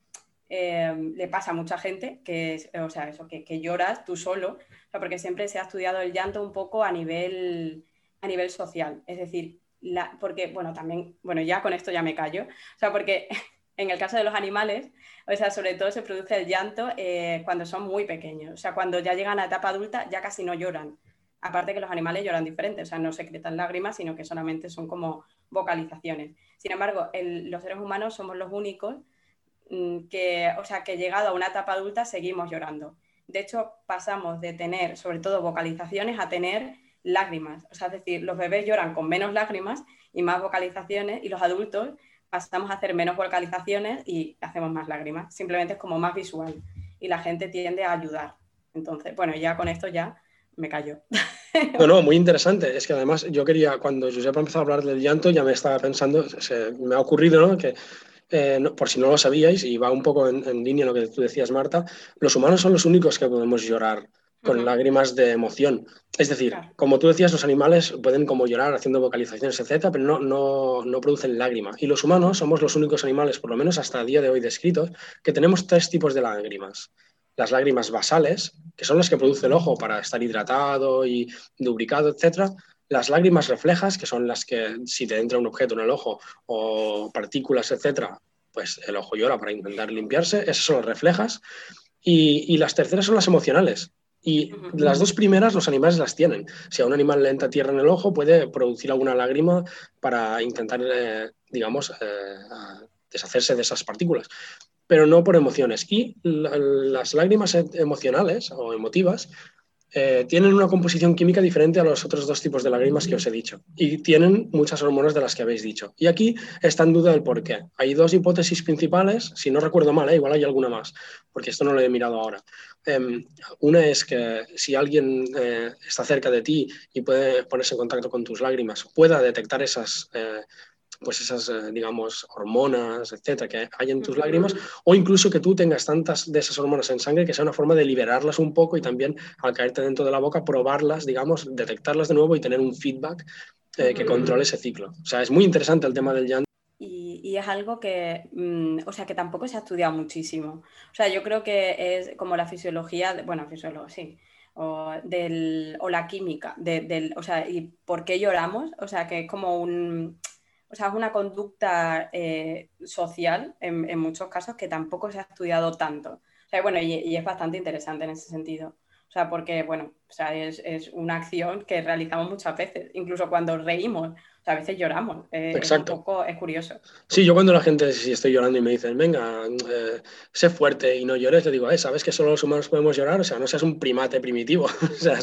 eh, le pasa a mucha gente, que o sea, eso, que, que lloras tú solo, o sea, porque siempre se ha estudiado el llanto un poco a nivel, a nivel social, es decir, la, porque, bueno, también, bueno, ya con esto ya me callo, o sea, porque en el caso de los animales, o sea, sobre todo se produce el llanto eh, cuando son muy pequeños, o sea, cuando ya llegan a etapa adulta ya casi no lloran, aparte que los animales lloran diferente, o sea, no secretan lágrimas, sino que solamente son como vocalizaciones. Sin embargo, los seres humanos somos los únicos que, o sea, que llegado a una etapa adulta seguimos llorando. De hecho, pasamos de tener, sobre todo, vocalizaciones a tener lágrimas. O sea, es decir, los bebés lloran con menos lágrimas y más vocalizaciones y los adultos pasamos a hacer menos vocalizaciones y hacemos más lágrimas. Simplemente es como más visual y la gente tiende a ayudar. Entonces, bueno, ya con esto ya me callo. No, no, muy interesante. Es que además yo quería, cuando Josep empezó a hablar del llanto, ya me estaba pensando, me ha ocurrido, ¿no? Que eh, por si no lo sabíais, y va un poco en, en, línea lo que tú decías, Marta, los humanos son los únicos que podemos llorar con lágrimas de emoción. Es decir, como tú decías, los animales pueden como llorar haciendo vocalizaciones, etcétera, pero no, no, no producen lágrimas. Y los humanos somos los únicos animales, por lo menos hasta el día de hoy descritos, que tenemos tres tipos de lágrimas. Las lágrimas basales, que son las que produce el ojo para estar hidratado y lubricado, etcétera. Las lágrimas reflejas, que son las que si te entra un objeto en el ojo o partículas, etcétera, pues el ojo llora para intentar limpiarse. Esas son las reflejas. Y, y las terceras son las emocionales, y las dos primeras los animales las tienen. Si a un animal le entra tierra en el ojo, puede producir alguna lágrima para intentar, eh, digamos, eh, deshacerse de esas partículas, pero no por emociones. Y las lágrimas e-, emocionales o emotivas eh, tienen una composición química diferente a los otros dos tipos de lágrimas que os he dicho y tienen muchas hormonas de las que habéis dicho. Y aquí está en duda el por qué. Hay dos hipótesis principales, si no recuerdo mal, ¿eh? igual hay alguna más, porque esto no lo he mirado ahora. Em, una es que si alguien eh, está cerca de ti y puede ponerse en contacto con tus lágrimas, pueda detectar esas pues esas, eh, digamos, hormonas, etcétera, que hay en tus lágrimas, o incluso que tú tengas tantas de esas hormonas en sangre que sea una forma de liberarlas un poco y también al caerte dentro de la boca, probarlas, digamos, detectarlas de nuevo y tener un feedback eh, que controle ese ciclo. O sea, es muy interesante el tema del llanto. Y, es algo que, mm, o sea, que tampoco se ha estudiado muchísimo. O sea, yo creo que es como la fisiología, bueno, fisiología, sí, o, del, o la química, del, o sea, y por qué lloramos, o sea, que es como un o sea, es una conducta eh, social en, muchos casos que tampoco se ha estudiado tanto. O sea, bueno, y, es bastante interesante en ese sentido. O sea, porque, bueno, o sea, es, es, una acción que realizamos muchas veces, incluso cuando reímos a veces lloramos. Eh, Exacto. Es un poco, es curioso. Sí, yo cuando la gente, si estoy llorando y me dicen, venga, eh, sé fuerte y no llores, le digo, eh, ¿sabes que solo los humanos podemos llorar? O sea, no seas un primate primitivo. o sea,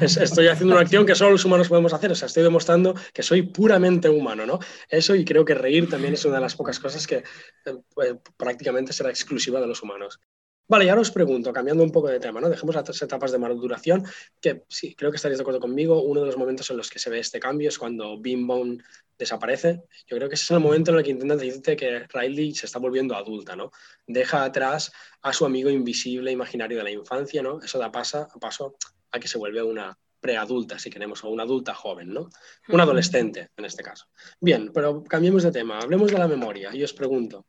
estoy haciendo una acción que solo los humanos podemos hacer. O sea, estoy demostrando que soy puramente humano, ¿no? Eso y creo que reír también es una de las pocas cosas que eh, pues, prácticamente será exclusiva de los humanos. Vale, y ahora os pregunto, cambiando un poco de tema, ¿no? Dejemos las etapas de maduración, que sí, creo que estaréis de acuerdo conmigo, uno de los momentos en los que se ve este cambio es cuando Bim Bone desaparece. Yo creo que ese es el momento en el que intentan decirte que Riley se está volviendo adulta, ¿no? Deja atrás a su amigo invisible, imaginario de la infancia, ¿no? Eso da paso, paso a que se vuelve una preadulta, si queremos, o una adulta joven, ¿no? Un adolescente, en este caso. Bien, pero cambiemos de tema, hablemos de la memoria. Y os pregunto,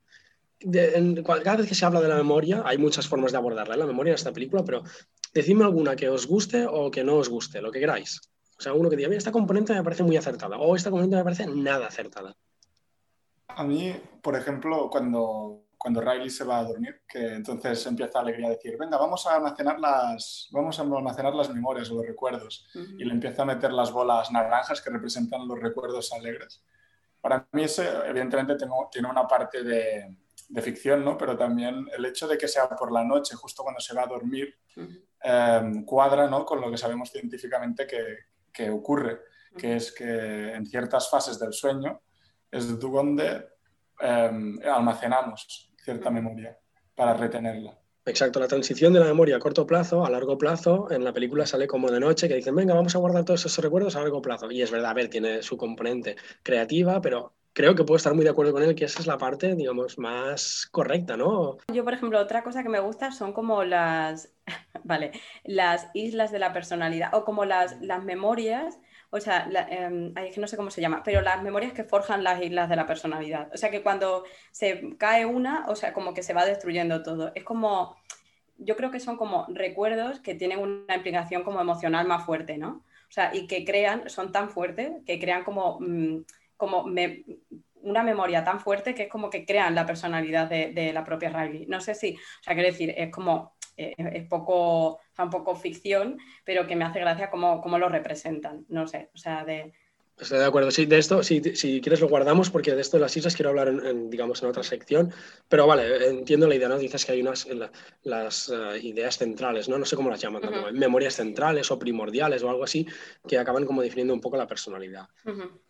cada vez que se habla de la memoria, hay muchas formas de abordarla, la memoria en esta película, pero decidme alguna que os guste o que no os guste, lo que queráis. O sea, uno que diga, esta componente me parece muy acertada o esta componente me parece nada acertada. A mí, por ejemplo, cuando, cuando Riley se va a dormir, que entonces empieza Alegría a decir, venga, vamos a almacenar las, vamos a almacenar las memorias o los recuerdos. Y le empieza a meter las bolas naranjas que representan los recuerdos alegres. Para mí ese, evidentemente, tengo, tiene una parte de, de ficción, ¿no? Pero también el hecho de que sea por la noche, justo cuando se va a dormir, em, cuadra, ¿no? Con lo que sabemos científicamente que, que ocurre, que es que en ciertas fases del sueño es donde em, almacenamos cierta memoria para retenerla. Exacto, la transición de la memoria a corto plazo a largo plazo en la película sale como de noche, que dicen, venga, vamos a guardar todos esos recuerdos a largo plazo. Y es verdad, a ver, tiene su componente creativa, pero creo que puedo estar muy de acuerdo con él, que esa es la parte, digamos, más correcta, ¿no? Yo, por ejemplo, otra cosa que me gusta son como las, vale, las islas de la personalidad o como las, las memorias, o sea, em, es que no sé cómo se llama, pero las memorias que forjan las islas de la personalidad. O sea, que cuando se cae una, o sea, como que se va destruyendo todo. Es como, yo creo que son como recuerdos que tienen una implicación como emocional más fuerte, ¿no? O sea, y que crean, son tan fuertes que crean como... Mm, como una memoria tan fuerte que es como que crean la personalidad de, la propia Riley. No sé si, o sea, quiero decir, es como, eh, es poco, o un poco ficción, pero que me hace gracia cómo, cómo, lo representan, no sé, o sea, de, Estoy de acuerdo. Sí, de esto, si, si quieres lo guardamos, porque de esto de las islas quiero hablar, en, digamos, en otra sección. Pero vale, entiendo la idea, ¿no? Dices que hay unas las eh, ideas centrales, ¿no? No sé cómo las llaman, memorias centrales o primordiales o algo así, que acaban como definiendo un poco la personalidad.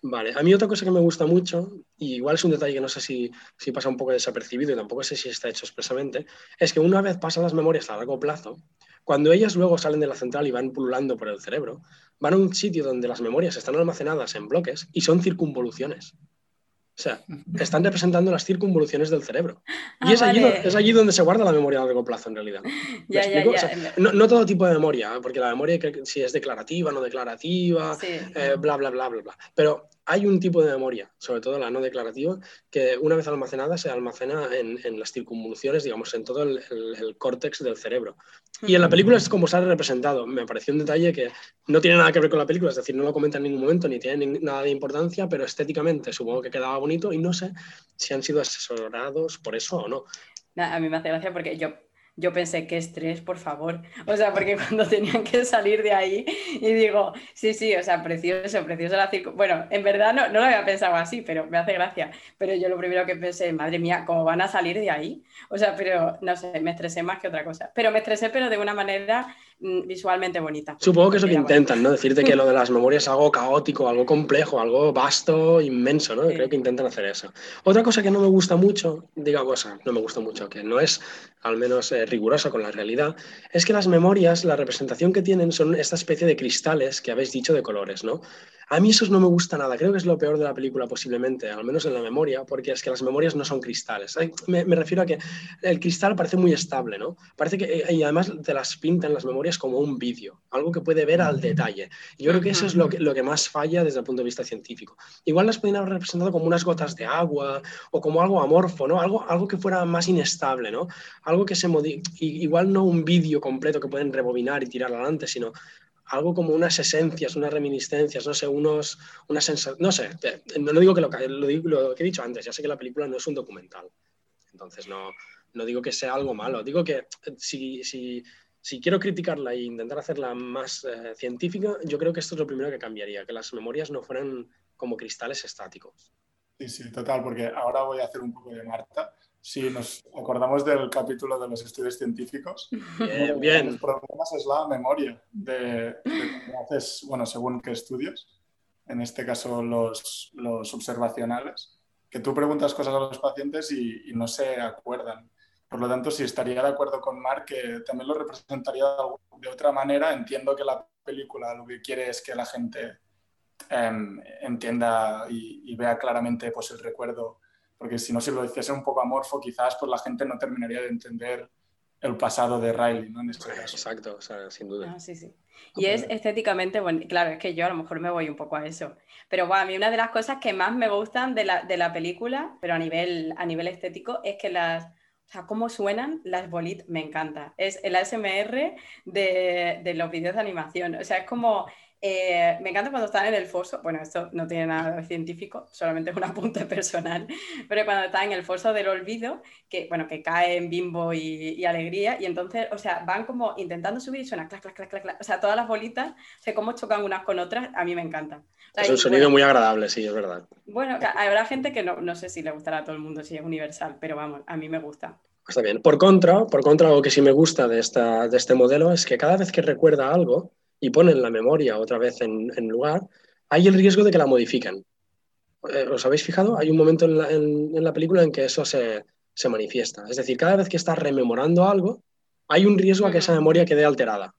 Vale, a mí otra cosa que me gusta mucho, y igual es un detalle que no sé si, si pasa un poco desapercibido y tampoco sé si está hecho expresamente, es que una vez pasan las memorias a largo plazo, cuando ellas luego salen de la central y van pululando por el cerebro, van a un sitio donde las memorias están almacenadas en bloques y son circunvoluciones. O sea, están representando las circunvoluciones del cerebro. y ah, es, allí, es, allí, donde se guarda la memoria a largo plazo, en realidad. no, todo tipo de memoria, porque la memoria, si es declarativa, no declarativa, eh, bla, bla, bla, bla, bla. Pero hay un tipo de memoria, sobre todo la no declarativa, que una vez almacenada se almacena en, las circunvoluciones, digamos, en todo el, córtex del cerebro. Y en la película es como sale representado. Me pareció un detalle que no tiene nada que ver con la película, es decir, no lo comenta en ningún momento ni tiene nada de importancia, pero estéticamente supongo que quedaba bonito y no sé si han sido asesorados por eso o no. A mí me hace gracia porque yo yo pensé, qué estrés, por favor. O sea, porque cuando tenían que salir de ahí y digo, sí, sí, o sea, precioso, precioso la circo. Bueno, en verdad no, no lo había pensado así, pero me hace gracia. Pero yo lo primero que pensé, madre mía, ¿cómo van a salir de ahí? O sea, pero no sé, me estresé más que otra cosa. Pero me estresé, pero de una manera visualmente bonita. Supongo que es lo que intentan, ¿no? Decirte que lo de las memorias es algo caótico, algo complejo, algo vasto, inmenso, ¿no? Creo que intentan hacer eso. Otra cosa que no me gusta mucho, diga cosa, no me gusta mucho, que no es al menos eh, rigurosa con la realidad, es que las memorias, la representación que tienen son esta especie de cristales que habéis dicho de colores, ¿no? A mí eso no me gusta nada, creo que es lo peor de la película posiblemente, al menos en la memoria, porque es que las memorias no son cristales. Me, refiero a que el cristal parece muy estable, ¿no? Parece que, y además te las pintan las memorias como un vídeo, algo que puede ver al detalle. yo creo que eso es lo que, lo que más falla desde el punto de vista científico. Igual las podrían haber representado como unas gotas de agua o como algo amorfo, ¿no? Algo, algo que fuera más inestable, ¿no? Algo que se igual no un vídeo completo que pueden rebobinar y tirar adelante, sino algo como unas esencias, unas reminiscencias, no sé, unos, una no sé, no digo que lo, lo, lo, que he dicho antes, ya sé que la película no es un documental, entonces no, no digo que sea algo malo, digo que si, si, si quiero criticarla e intentar hacerla más eh, científica, yo creo que esto es lo primero que cambiaría, que las memorias no fueran como cristales estáticos. Sí, sí, total, porque ahora voy a hacer un poco de Marta si nos acordamos del capítulo de los estudios científicos, bien, bien. los problemas es la memoria de, haces, bueno, según qué estudios, en este caso los, los observacionales, que tú preguntas cosas a los pacientes y, no se acuerdan. Por lo tanto, si estaría de acuerdo con Mark, que también lo representaría de otra manera, entiendo que la película lo que quiere es que la gente em, entienda y, y, vea claramente pues, el recuerdo porque si no, si lo hiciese un poco amorfo, quizás pues la gente no terminaría de entender el pasado de Riley, ¿no? En este caso. Exacto, o sea, sin duda. Ah, sí, sí. Y es estéticamente, bueno, claro, es que yo a lo mejor me voy un poco a eso. Pero bueno, a mí una de las cosas que más me gustan de la, de la película, pero a nivel, a nivel estético, es que las, o sea, cómo suenan las bolitas, me encanta. Es el ASMR de, de los vídeos de animación. O sea, es como eh, me encanta cuando están en el foso, bueno, esto no tiene nada de científico, solamente es un apunte personal, pero cuando están en el foso del olvido, que, bueno, que cae en bimbo y, alegría, y entonces, o sea, van como intentando subir y suena clac, clac, clac, clac, o sea, todas las bolitas, o sea, cómo chocan unas con otras, a mí me encanta. es un sonido muy agradable, sí, es verdad. Bueno, habrá gente que no, no sé si le gustará a todo el mundo, si es universal, pero vamos, a mí me gusta. Está bien. Por contra, por contra, algo que sí me gusta de, esta, de este modelo es que cada vez que recuerda algo, y ponen la memoria otra vez en, lugar, hay el riesgo de que la modifiquen. Eh, ¿Os habéis fijado? Hay un momento en la, película en que eso se, manifiesta. Es decir, cada vez que estás rememorando algo, hay un riesgo a que esa memoria quede alterada.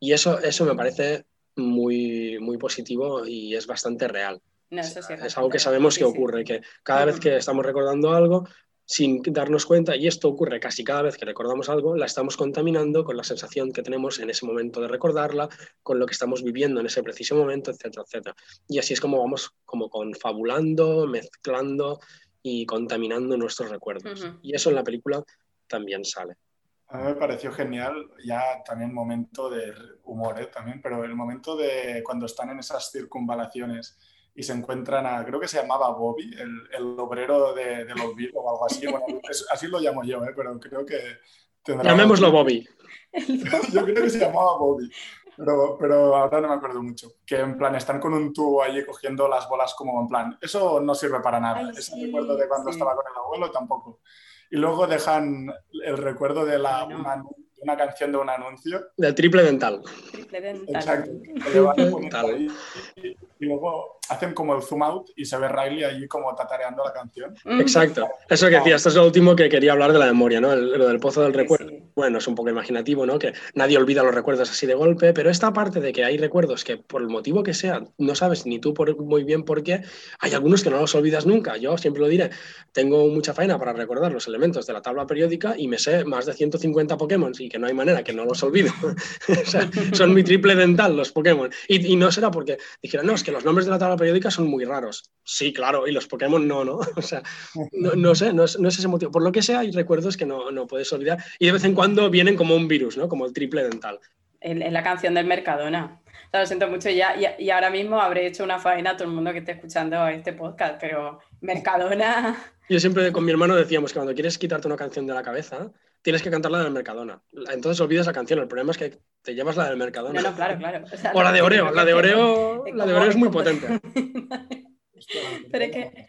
Y eso, eso me parece muy, muy positivo y es bastante real. es algo que sabemos que ocurre, que cada vez que estamos recordando algo, sin darnos cuenta, y esto ocurre casi cada vez que recordamos algo, la estamos contaminando con la sensación que tenemos en ese momento de recordarla, con lo que estamos viviendo en ese preciso momento, etcétera, etcétera. Y así es como vamos como confabulando, mezclando y contaminando nuestros recuerdos. Y eso en la película también sale. A mí me pareció genial, ya también momento de humor, ¿eh? también, pero el momento de cuando están en esas circunvalaciones y se encuentran a, creo que se llamaba Bobby, el, el obrero de, del olvido o algo así. Bueno, así lo llamo yo, ¿eh? pero creo que tendrá... Llamémoslo Bobby. yo creo que se llamaba Bobby. Pero, pero ahora no me acuerdo mucho. Que en plan están con un tubo allí cogiendo las bolas como en plan, eso no sirve para nada. Ay, Ese sí, recuerdo de cuando sí. estaba con el abuelo tampoco. Y luego dejan el recuerdo de la, Bueno. una, una canción de un anuncio. Del triple dental. Triple dental. Exacto. que le van poniendo Dental. ahí, y, y luego hacen como el zoom out y se ve Riley allí como tatareando la canción. Mm, Exacto. Eso que decía, esto es lo último que quería hablar de la memoria, ¿no? El- lo del pozo del recuerdo. sí. Bueno, es un poco imaginativo, ¿no? Que nadie olvida los recuerdos así de golpe, pero esta parte de que hay recuerdos que por el motivo que sea, no sabes ni tú por- muy bien por qué, hay algunos que no los olvidas nunca. Yo siempre lo diré, tengo mucha faena para recordar los elementos de la tabla periódica y me sé más de 150 Pokémon y que no hay manera que no los olvide. O sea, son mi triple dental los Pokémon. Y, y no será porque dijera, no, es que los nombres de la tabla periódica son muy raros. Sí, claro, y los Pokémon no, ¿no? O sea, no, no sé, no es, no es ese motivo. Por lo que sea, hay recuerdos que no, no puedes olvidar y de vez en cuando vienen como un virus, ¿no? Como el triple dental. En, en la canción del Mercadona. O sea, lo siento mucho ya, y, y ahora mismo habré hecho una faena a todo el mundo que esté escuchando este podcast, pero Mercadona. Yo siempre con mi hermano decíamos que cuando quieres quitarte una canción de la cabeza, tienes que cantar la del Mercadona. Entonces olvidas la canción. El problema es que te llevas la del Mercadona. No, no, claro, claro. O, sea, O la de Oreo. La de Oreo, la de Oreo es muy potente. Pero es que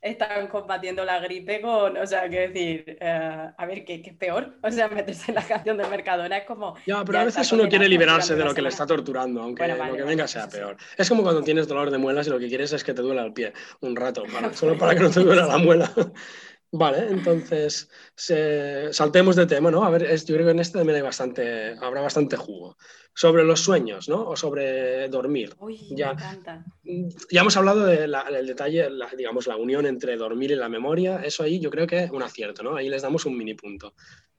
están combatiendo la gripe con, o sea, quiero decir, eh, a ver, ¿qué, qué es peor? O sea, meterse en la canción del Mercadona es como... Ya, pero ya a veces uno quiere liberarse de lo que le está torturando, aunque Bueno, vale, lo que venga sea peor. Es como cuando tienes dolor de muelas y lo que quieres es que te duela el pie un rato, para- solo para que no te duela la muela. Vale, entonces se- saltemos de tema, ¿no? A ver, es- yo creo que en este también hay bastante, habrá bastante jugo. Sobre los sueños, ¿no? O sobre dormir. Uy, Ya. me encanta. Ya hemos hablado del detalle, la- digamos, la unión entre dormir y la memoria. Eso ahí yo creo que es un acierto, ¿no? Ahí les damos un mini punto.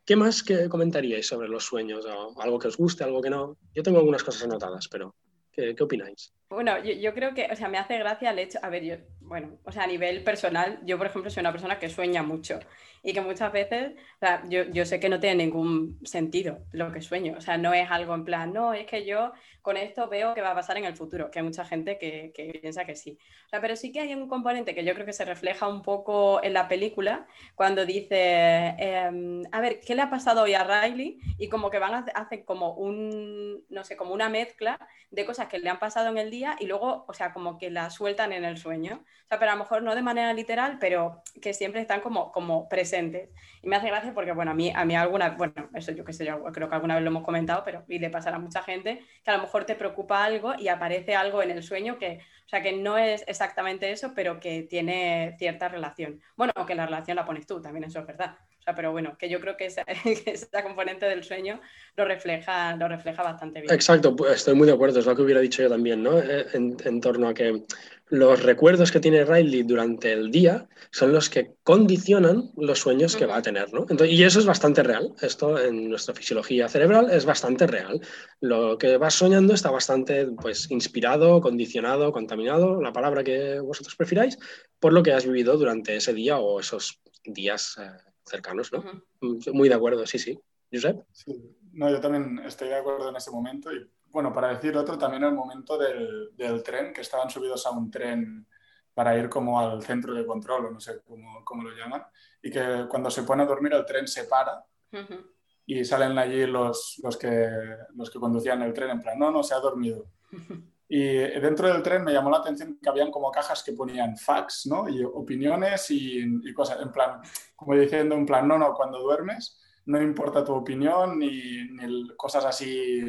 ¿Qué más que comentaríais sobre los sueños? O algo que os guste, algo que no. Yo tengo algunas cosas anotadas, pero ¿qué, qué opináis? Bueno, yo, creo que, o sea, me hace gracia el hecho, a ver, yo, bueno, o sea, a nivel personal, yo, por ejemplo, soy una persona que sueña mucho y que muchas veces, o sea, yo, yo sé que no tiene ningún sentido lo que sueño, o sea, no es algo en plan, no, es que yo con esto veo que va a pasar en el futuro, que hay mucha gente que, que piensa que sí. O sea, pero sí que hay un componente que yo creo que se refleja un poco en la película cuando dice, em, a ver, ¿qué le ha pasado hoy a Riley? Y como que van a hacer como un, no sé, como una mezcla de cosas que le han pasado en el día y luego, o sea, como que las sueltan en el sueño. O sea, pero a lo mejor no de manera literal, pero que siempre están como, como presentes. Y me hace gracia porque, bueno, a mí, a mí alguna, bueno, eso yo qué sé, yo creo que alguna vez lo hemos comentado, pero y le pasará a mucha gente, que a lo mejor te preocupa algo y aparece algo en el sueño que, o sea, que no es exactamente eso, pero que tiene cierta relación. Bueno, que la relación la pones tú, también eso es verdad. O sea, pero bueno, que yo creo que esa, que esa componente del sueño lo refleja, lo refleja bastante bien. Exacto, pues estoy muy de acuerdo, es lo que hubiera dicho yo también, ¿no? Eh, En, en torno a que los recuerdos que tiene Riley durante el día son los que condicionan los sueños que va a tener, ¿no? Entonces, y eso es bastante real, esto en nuestra fisiología cerebral es bastante real. Lo que vas soñando está bastante, pues, inspirado, condicionado, contaminado, la palabra que vosotros prefiráis, por lo que has vivido durante ese día o esos días eh, cercanos, ¿no? Ujú. Muy de acuerdo, sí, sí. Josep. Sí. No, yo también estoy de acuerdo en ese momento. Y bueno, para decir otro, también el momento del, del tren, que estaban subidos a un tren para ir como al centro de control, o no sé cómo, cómo lo llaman, y que cuando se pone a dormir el tren se para Ujú. y salen allí los, los, que, los que conducían el tren en plan, no, no, se ha dormido. Y dentro del tren me llamó la atención que habían como cajas que ponían facts, ¿no? Y opiniones y, y cosas, en plan, como diciendo, en plan, no, no, cuando duermes no importa tu opinión ni, ni cosas así.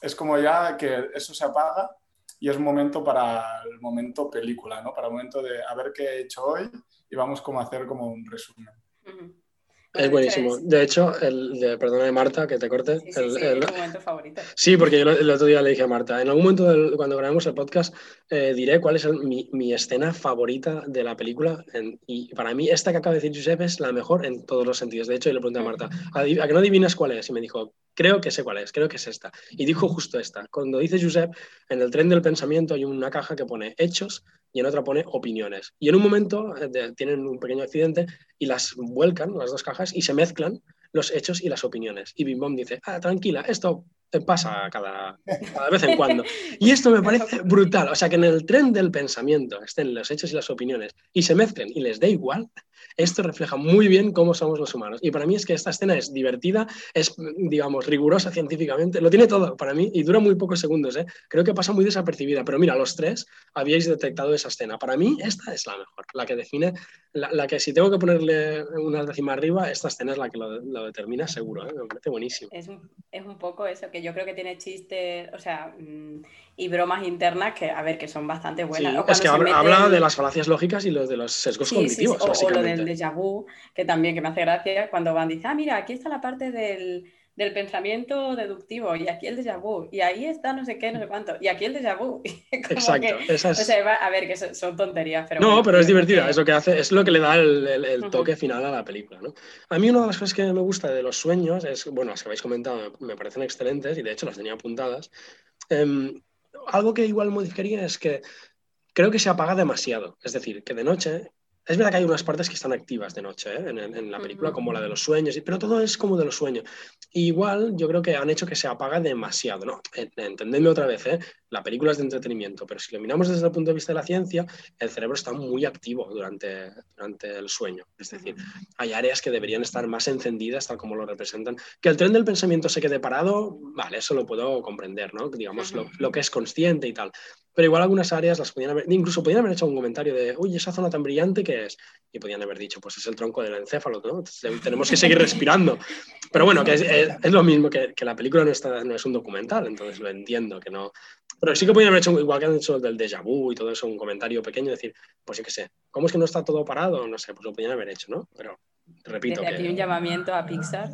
Es como ya que eso se apaga y es momento para el momento película, ¿no? Para el momento de a ver qué he hecho hoy y vamos como a hacer como un resumen. Ujú. Es buenísimo. De hecho, el, de, perdóname Marta que te corte. Sí, sí, el- sí, el- es mi momento favorito. Sí, porque yo el otro día le dije a Marta, en algún momento del- cuando grabemos el podcast eh, diré cuál es mi, mi escena favorita de la película en- y para mí esta que acaba de decir Josep es la mejor en todos los sentidos. De hecho, yo le pregunté a Marta, "Adiv- ¿a que no adivinas cuál es? Y me dijo, creo que sé cuál es, creo que es esta. Y dijo justo esta. Cuando dice Josep, en el tren del pensamiento hay una caja que pone hechos y en otra pone opiniones. Y en un momento eh, tienen un pequeño accidente y las vuelcan, las dos cajas, y se mezclan los hechos y las opiniones. Y Bim Bom dice, ah, tranquila, esto Eh, Pasa cada, cada vez en cuando. Y esto me parece brutal. O sea, que en el tren del pensamiento estén los hechos y las opiniones y se mezclen y les dé igual, esto refleja muy bien cómo somos los humanos. Y para mí es que esta escena es divertida, es, digamos, rigurosa científicamente, lo tiene todo para mí y dura muy pocos segundos. ¿eh? Creo que pasa muy desapercibida, pero mira, los tres habíais detectado esa escena. Para mí esta es la mejor, la que define, la, la que si tengo que ponerle una décima arriba, esta escena es la que lo, determina seguro. ¿eh? Me parece buenísimo. Es un, es un poco eso, que yo creo que tiene chistes, o sea, mm, y bromas internas que, a ver, que son bastante Sí, buenas. O es que habla, de las falacias lógicas y los de los sesgos Sí, sí, sí, cognitivos, o- O, lo básicamente. del déjà vu, que también que me hace gracia cuando van, dice, ah, mira, aquí está la parte del, del pensamiento deductivo y aquí el déjà vu y ahí está no sé qué, no sé cuánto y aquí el déjà vu. Exacto. que- esa o es- sea, va- a ver, que son, son tonterías, pero no, bueno, pero es divertida, que- es lo que hace, es lo que le da el, el- toque final a la película, ¿no? A mí una de las cosas que me gusta de los sueños es, bueno, las que habéis comentado me, me parecen excelentes y de hecho las tenía apuntadas. Em, algo que igual modificaría es que creo que se apaga demasiado, es decir, que de noche es verdad que hay unas partes que están activas de noche ¿eh? en, la película, como la de los sueños, pero todo es como de los sueños. Y igual yo creo que han hecho que se apaga demasiado, ¿no? En- Entendedme otra vez, ¿eh? La película es de entretenimiento, pero si lo miramos desde el punto de vista de la ciencia, el cerebro está muy activo durante, durante el sueño. Es decir, hay áreas que deberían estar más encendidas, tal como lo representan. Que el tren del pensamiento se quede parado, vale, eso lo puedo comprender, ¿no? Digamos, lo que es consciente y tal. Pero igual algunas áreas las podían haber, incluso podían haber hecho un comentario de, uy, esa zona tan brillante que es. Y podían haber dicho, pues es el tronco del encéfalo, ¿no? Entonces, tenemos que seguir respirando. Pero bueno, que es, es- es lo mismo que, que la película no, está, no es un documental, entonces lo entiendo, que no. Pero sí que podían haber hecho, igual que han hecho el del déjà vu y todo eso, un comentario pequeño, decir, pues yo qué sé, ¿cómo es que no está todo parado? No sé, pues lo podían haber hecho, ¿no? Pero repito Desde aquí que. un llamamiento a Pixar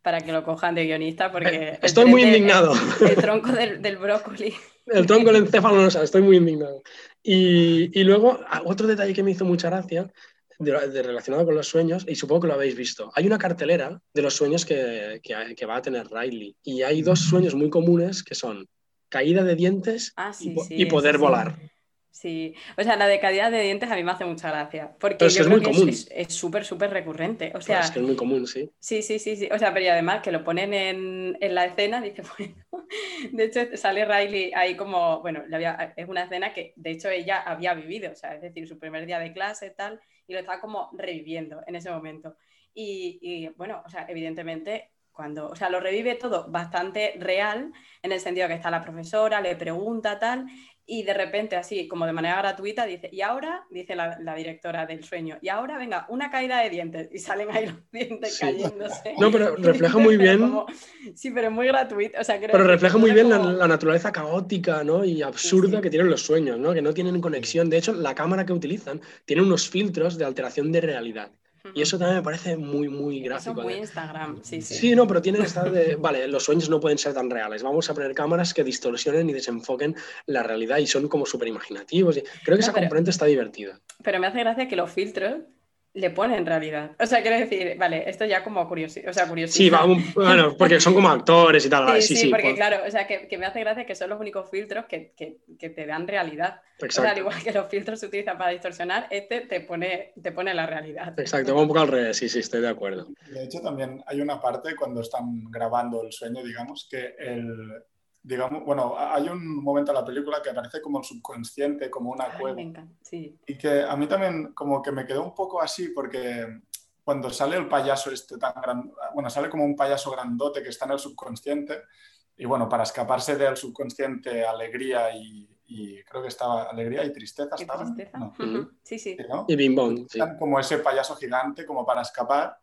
para que lo cojan de guionista porque... Eh, el Estoy muy de- indignado. El, tronco del, del brócoli. El tronco del encéfalo no sabe, estoy muy indignado. Y, y luego, ah, otro detalle que me hizo mucha gracia, de- de- relacionado con los sueños, y supongo que lo habéis visto, hay una cartelera de los sueños que, que- que va a tener Riley. Y hay dos sueños muy comunes que son caída de dientes Ah, y, sí, po- sí, y poder sí. volar. Sí, o sea, la de caída de dientes a mí me hace mucha gracia, porque Pero es yo que es muy que común. es súper, súper recurrente. O sea, es que es muy común, sí. sí, sí, sí, sí. O sea, pero y además que lo ponen en, en la escena, dice, bueno, de hecho sale Riley ahí como, bueno, había- es una escena que de hecho ella había vivido, o sea, es decir, su primer día de clase tal, y lo está como reviviendo en ese momento. Y, y, bueno, o sea, evidentemente cuando, o sea, lo revive todo bastante real, en el sentido que está la profesora, le pregunta tal, y de repente así, como de manera gratuita, dice, y ahora, dice la, la directora del sueño, y ahora venga, una caída de dientes, y salen ahí los dientes Sí. cayéndose. No, pero refleja muy bien- como- sí, pero es muy gratuito. O sea, Pero refleja muy bien la, como- la naturaleza caótica ¿no? y absurda sí. que tienen los sueños, ¿no? que no tienen conexión. De hecho, la cámara que utilizan tiene unos filtros de alteración de realidad. Y eso también me parece muy, muy Eso gráfico. es muy ¿eh? Instagram, sí, sí. Sí, no, pero tienen esta de, vale, los sueños no pueden ser tan reales. Vamos a poner cámaras que distorsionen y desenfoquen la realidad y son como súper imaginativos. Creo que No, esa pero- componente está divertida. Pero me hace gracia que los filtros le ponen realidad. O sea, quiero decir, vale, esto ya como curiosidad. O sea, curiosidad. Sí, va, un- bueno, porque son como actores y tal. Sí, sí, sí, sí, porque pues, claro, o sea, que, que me hace gracia que son los únicos filtros que, que- que te dan realidad. O sea, al exacto. igual que los filtros se utilizan para distorsionar, este te pone, te pone la realidad. Exacto, va un poco al revés, sí, sí, estoy de acuerdo. De hecho, también hay una parte cuando están grabando el sueño, digamos, que el, digamos, bueno, hay un momento en la película que aparece como el subconsciente, como una Ay, cueva. me encanta, sí. Y que a mí también como que me quedó un poco así porque cuando sale el payaso este tan grande, bueno, sale como un payaso grandote que está en el subconsciente y bueno, para escaparse del subconsciente alegría y, y creo que estaba alegría y tristeza tristeza. No, Ujú, Sí, sí. sí, ¿no? Y Bing Bong, sí. Como ese payaso gigante como para escapar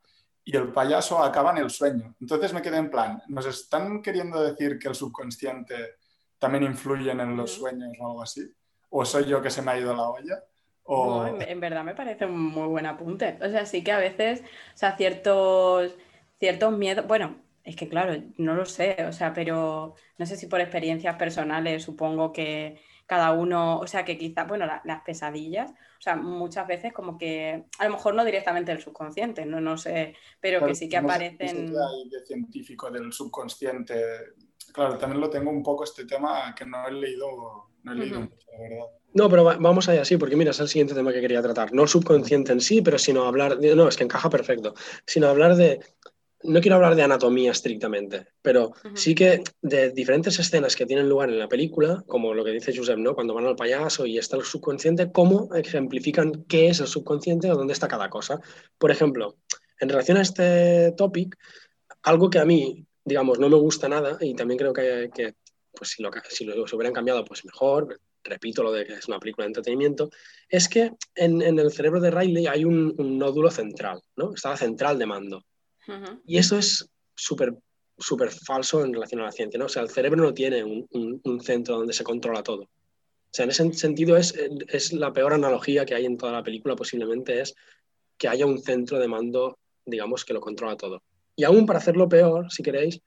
y el payaso acaba en el sueño. Entonces me quedé en plan, ¿nos están queriendo decir que el subconsciente también influye en los sueños o algo así? ¿O soy yo que se me ha ido la olla? O... No, en, en verdad me parece un muy buen apunte. O sea, sí que a veces, o sea, ciertos, ciertos miedos, bueno, es que claro, no lo sé, o sea, pero no sé si por experiencias personales, supongo que cada uno, o sea, que quizá, bueno, la- las pesadillas, o sea, muchas veces como que, a lo mejor no directamente del subconsciente, no, no sé, pero que sí que no sé qué aparecen... ahí de científico del subconsciente. Claro, también lo tengo un poco este tema que no he leído, no he leído mucho, la verdad. No, pero va- vamos allá, sí, porque mira, es el siguiente tema que quería tratar. No el subconsciente en sí, pero sino hablar, de- no, es que encaja perfecto, sino hablar de no quiero hablar de anatomía estrictamente, pero sí que de diferentes escenas que tienen lugar en la película, como lo que dice Josep, ¿no? Cuando van al payaso y está el subconsciente, cómo ejemplifican qué es el subconsciente o dónde está cada cosa. Por ejemplo, en relación a este topic, algo que a mí, digamos, no me gusta nada y también creo que, que, pues si lo, si lo hubieran cambiado, pues mejor, repito lo de que es una película de entretenimiento, es que en, en el cerebro de Riley hay un, un nódulo central, ¿no? Está la central de mando. Y eso es súper súper falso en relación a la ciencia, ¿no? O sea, el cerebro no tiene un, un- centro donde se controla todo. O sea, en ese sentido es, es la peor analogía que hay en toda la película, posiblemente es que haya un centro de mando, digamos, que lo controla todo. Y aún para hacerlo peor, si queréis,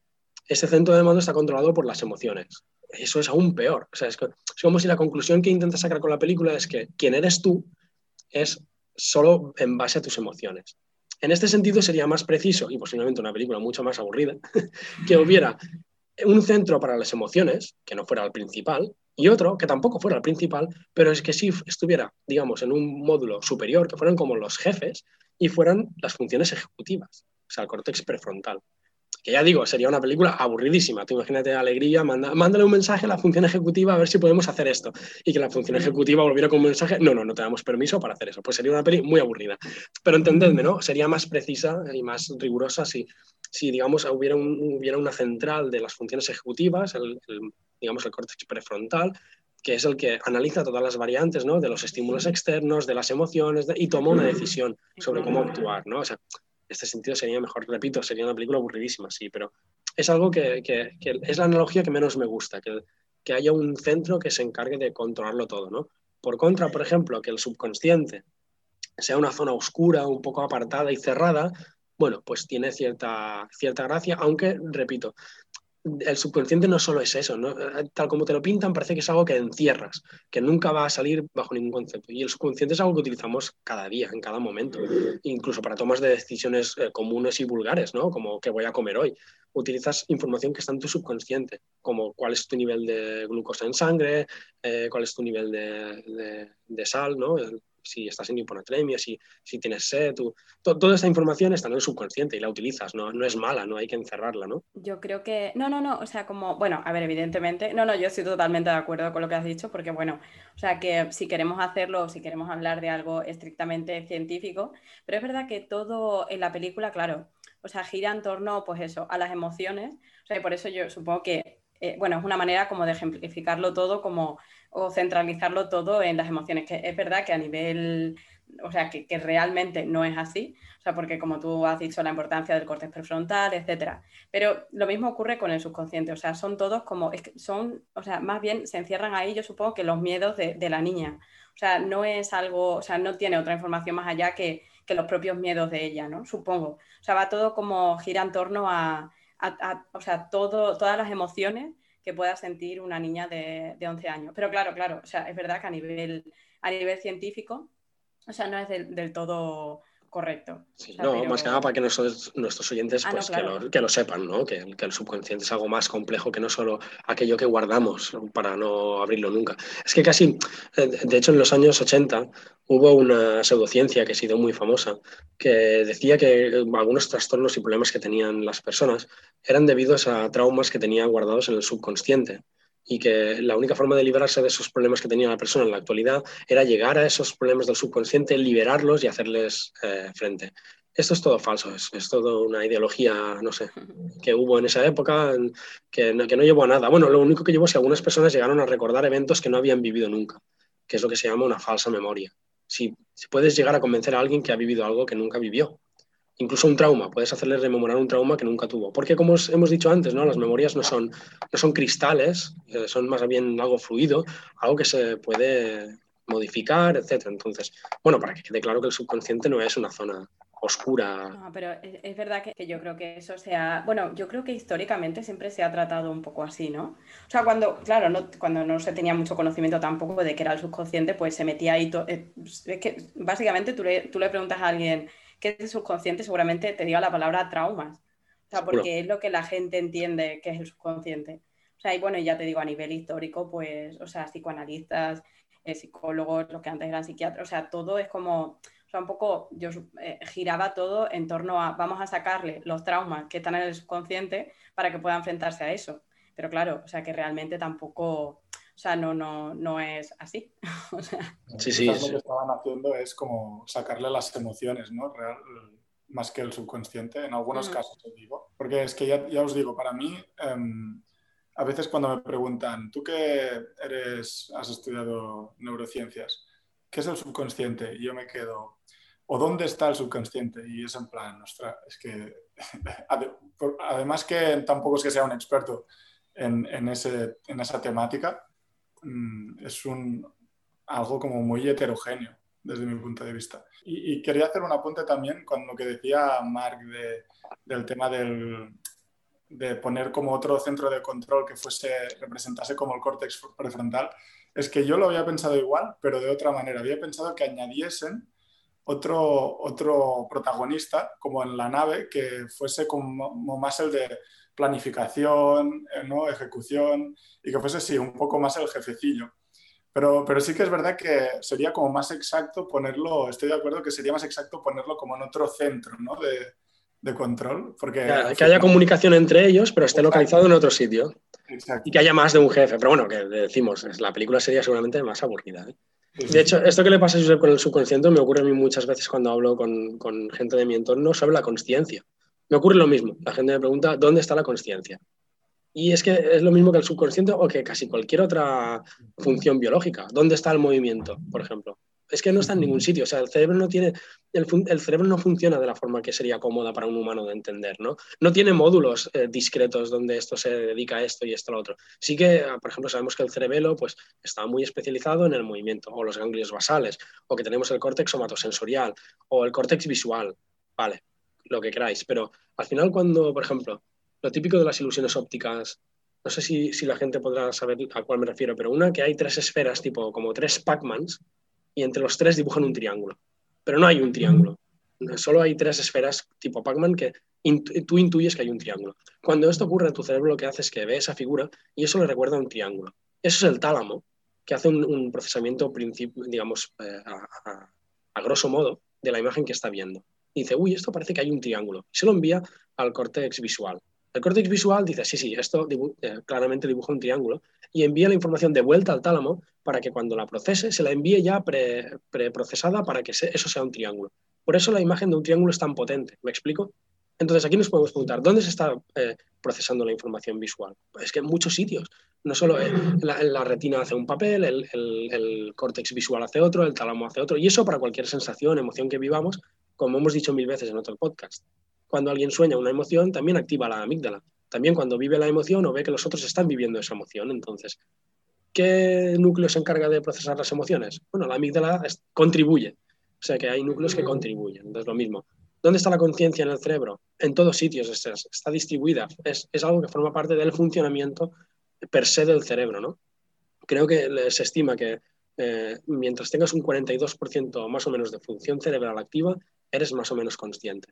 ese centro de mando está controlado por las emociones. Eso es aún peor. O sea, es como si la conclusión que intenta sacar con la película es que quien eres tú es solo en base a tus emociones. En este sentido sería más preciso, y posiblemente una película mucho más aburrida, que hubiera un centro para las emociones, que no fuera el principal, y otro que tampoco fuera el principal, pero es que sí estuviera, digamos, en un módulo superior, que fueran como los jefes y fueran las funciones ejecutivas, o sea, el córtex prefrontal. Que ya digo, sería una película aburridísima. Tú imagínate alegría, manda, mándale un mensaje a la función ejecutiva a ver si podemos hacer esto. Y que la función ejecutiva volviera con un mensaje, no, no, no te damos permiso para hacer eso. Pues sería una peli muy aburrida. Pero entendedme, ¿no? Sería más precisa y más rigurosa si, si digamos, hubiera, un, hubiera una central de las funciones ejecutivas, el, el, digamos, el córtex prefrontal, que es el que analiza todas las variantes, ¿no? De los estímulos externos, de las emociones, de, y toma una decisión sobre cómo actuar, ¿no? O sea, este sentido sería mejor, repito, sería una película aburridísima, sí, pero es algo que, que, es la analogía que menos me gusta, que, que, haya un centro que se encargue de controlarlo todo, ¿no? Por contra, por ejemplo, que el subconsciente sea una zona oscura, un poco apartada y cerrada, bueno, pues tiene cierta, cierta gracia, aunque, repito, el subconsciente no solo es eso, tal como te lo pintan, parece que es algo que encierras, que nunca va a salir bajo ningún concepto. Y el subconsciente es algo que utilizamos cada día, en cada momento, incluso para tomas de decisiones eh, comunes y vulgares, ¿no? como qué voy a comer hoy. Utilizas información que está en tu subconsciente, como cuál es tu nivel de glucosa en sangre, eh, cuál es tu nivel de, de sal, ¿no? Si estás en hiponatremia, si, si tienes sed, tú, to, toda esta información está en el subconsciente y la utilizas, ¿no? no es mala, no hay que encerrarla, ¿no? Yo creo que, no, no, no, o sea, como, bueno, a ver, evidentemente, no, no, yo estoy totalmente de acuerdo con lo que has dicho, porque bueno, o sea, que si queremos hacerlo, si queremos hablar de algo estrictamente científico, pero es verdad que todo en la película, claro, o sea, gira en torno, pues eso, a las emociones, o sea, y por eso yo supongo que, eh, bueno, es una manera como de ejemplificarlo todo como o centralizarlo todo en las emociones, que es verdad que a nivel, o sea, que, realmente no es así, o sea, porque como tú has dicho, la importancia del córtex prefrontal, etcétera, pero lo mismo ocurre con el subconsciente, o sea, son todos como, son, o sea, más bien se encierran ahí, yo supongo que los miedos de, la niña, o sea, no es algo, o sea, no tiene otra información más allá que, que los propios miedos de ella, ¿no? Supongo, o sea, va todo como gira en torno a, a, a o sea, todo, todas las emociones que pueda sentir una niña de, de, 11 años. Pero claro, claro, o sea, es verdad que a nivel, a nivel científico, o sea, no es del, del todo correcto. Sí, o sea, no, pero... más que nada para que nuestros, nuestros oyentes Ah, no, pues, claro. que, lo, que, lo, sepan, ¿no? Que, que, el subconsciente es algo más complejo que no solo aquello que guardamos para no abrirlo nunca. Es que casi, eh, de hecho en los años 80 hubo una pseudociencia que ha sido muy famosa que decía que algunos trastornos y problemas que tenían las personas eran debidos a traumas que tenían guardados en el subconsciente y que la única forma de librarse de esos problemas que tenía la persona en la actualidad era llegar a esos problemas del subconsciente, liberarlos y hacerles eh, frente. Esto es todo falso, es, es todo una ideología, no sé, que hubo en esa época que no, llevó a nada. Bueno, lo único que llevó es que algunas personas llegaron a recordar eventos que no habían vivido nunca, que es lo que se llama una falsa memoria. Si puedes llegar a convencer a alguien que ha vivido algo que nunca vivió, incluso un trauma, puedes hacerle rememorar un trauma que nunca tuvo. Porque como hemos dicho antes, ¿no? las memorias no son, no son cristales, eh, son más bien algo fluido, algo que se puede modificar, etc. Entonces, bueno, para que quede claro que el subconsciente no es una zona oscura. No, pero es, verdad que, que, yo creo que eso sea, bueno, yo creo que históricamente siempre se ha tratado un poco así, ¿no? O sea, cuando, claro, no, cuando no se tenía mucho conocimiento tampoco de que era el subconsciente, pues se metía ahí, eh, es que básicamente tú le, tú le preguntas a alguien, que es el subconsciente, seguramente te diga la palabra traumas. O sea, porque Seguro. es lo que la gente entiende que es el subconsciente. O sea, y bueno, ya te digo, a nivel histórico, pues, o sea, psicoanalistas, eh, psicólogos, los que antes eran psiquiatras, o sea, todo es como, o sea, un poco yo eh, giraba todo en torno a vamos a sacarle los traumas que están en el subconsciente para que pueda enfrentarse a eso. Pero claro, o sea, que realmente tampoco, o sea, no, no, no es así. o sea, Sí, sí. Lo que estaban haciendo es como sacarle las emociones, ¿no? Real- más que el subconsciente, en algunos Mm. casos, os digo. Porque es que ya, ya os digo, para mí, em, a veces cuando me preguntan, tú que eres, has estudiado neurociencias, ¿qué es el subconsciente? Y yo me quedo, ¿o dónde está el subconsciente? Y es en plan, ostra, es que, además que tampoco es que sea un experto en, en ese, en esa temática, es un, algo como muy heterogéneo desde mi punto de vista. Y, quería hacer un apunte también con lo que decía Mark de- del tema del, de poner como otro centro de control que fuese, representase como el córtex prefrontal. Es que yo lo había pensado igual, pero de otra manera. Había pensado que añadiesen otro, otro protagonista, como en la nave, que fuese como más el de planificación, eh, ¿no? ejecución, y que fuese, sí, un poco más el jefecillo. Pero, pero sí que es verdad que sería como más exacto ponerlo, estoy de acuerdo que sería más exacto ponerlo como en otro centro ¿no? de, de control. Porque Que, que haya comunicación entre ellos, pero esté localizado en otro sitio. Exacto. Y que haya más de un jefe. Pero bueno, que decimos, la película sería seguramente más aburrida. ¿eh? De hecho, esto que le pasa a Josep con el subconsciente me ocurre a mí muchas veces cuando hablo con, con gente de mi entorno sobre la consciencia. Me ocurre lo mismo. La gente me pregunta, ¿dónde está la consciencia? Y es que es lo mismo que el subconsciente o que casi cualquier otra función biológica. ¿Dónde está el movimiento, por ejemplo? Es que no está en ningún sitio. O sea, el cerebro no tiene, el, el cerebro no funciona de la forma que sería cómoda para un humano de entender, ¿no? No tiene módulos eh, discretos donde esto se dedica a esto y esto a lo otro. Sí que, ah, por ejemplo, sabemos que el cerebelo pues, está muy especializado en el movimiento, o los ganglios basales, o que tenemos el córtex somatosensorial, o el córtex visual, vale, lo que queráis. Pero al final cuando, por ejemplo, lo típico de las ilusiones ópticas, no sé si, si la gente podrá saber a cuál me refiero, pero una que hay tres esferas, tipo como tres Pac-Mans, y entre los tres dibujan un triángulo. Pero no hay un triángulo. Solo hay tres esferas tipo Pac-Man que tú intuyes que hay un triángulo. Cuando esto ocurre, tu cerebro lo que hace es que ve esa figura y eso le recuerda a un triángulo. Eso es el tálamo, que hace un, un procesamiento, digamos, eh, a, a- a grosso modo, de la imagen que está viendo. Dice, uy, esto parece que hay un triángulo. Se lo envía al córtex visual. El córtex visual dice, sí, sí, esto eh, claramente dibuja un triángulo y envía la información de vuelta al tálamo para que cuando la procese se la envíe ya pre- preprocesada para que eso sea un triángulo. Por eso la imagen de un triángulo es tan potente, ¿me explico? Entonces aquí nos podemos preguntar, ¿dónde se está eh, procesando la información visual? Es que en muchos sitios. No solo la, retina hace un papel, el, el- el córtex visual hace otro, el tálamo hace otro, y eso para cualquier sensación, emoción que vivamos, como hemos dicho mil veces en otro podcast. Cuando alguien sueña una emoción, también activa la amígdala. También cuando vive la emoción o ve que los otros están viviendo esa emoción. Entonces, ¿qué núcleo se encarga de procesar las emociones? Bueno, la amígdala es- contribuye. O sea que hay núcleos que contribuyen. Entonces, lo mismo. ¿Dónde está la conciencia en el cerebro? En todos sitios, está, está distribuida. Es, es algo que forma parte del funcionamiento per se del cerebro, ¿no? Creo que se estima que eh, mientras tengas un 42% más o menos de función cerebral activa, eres más o menos consciente.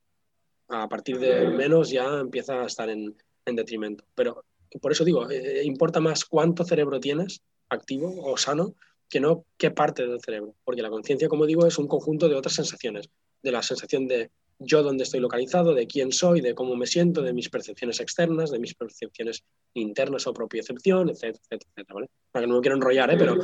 A partir de menos ya empieza a estar en, en detrimento. Pero por eso digo, eh, importa más cuánto cerebro tienes activo o sano que no qué parte del cerebro. Porque la conciencia, como digo, es un conjunto de otras sensaciones. De la sensación de yo dónde estoy localizado, de quién soy, de cómo me siento, de mis percepciones externas, de mis percepciones internas o propiocepción, etcétera, etcétera, etcétera, ¿vale? Para que no me quiero enrollar, ¿eh? pero,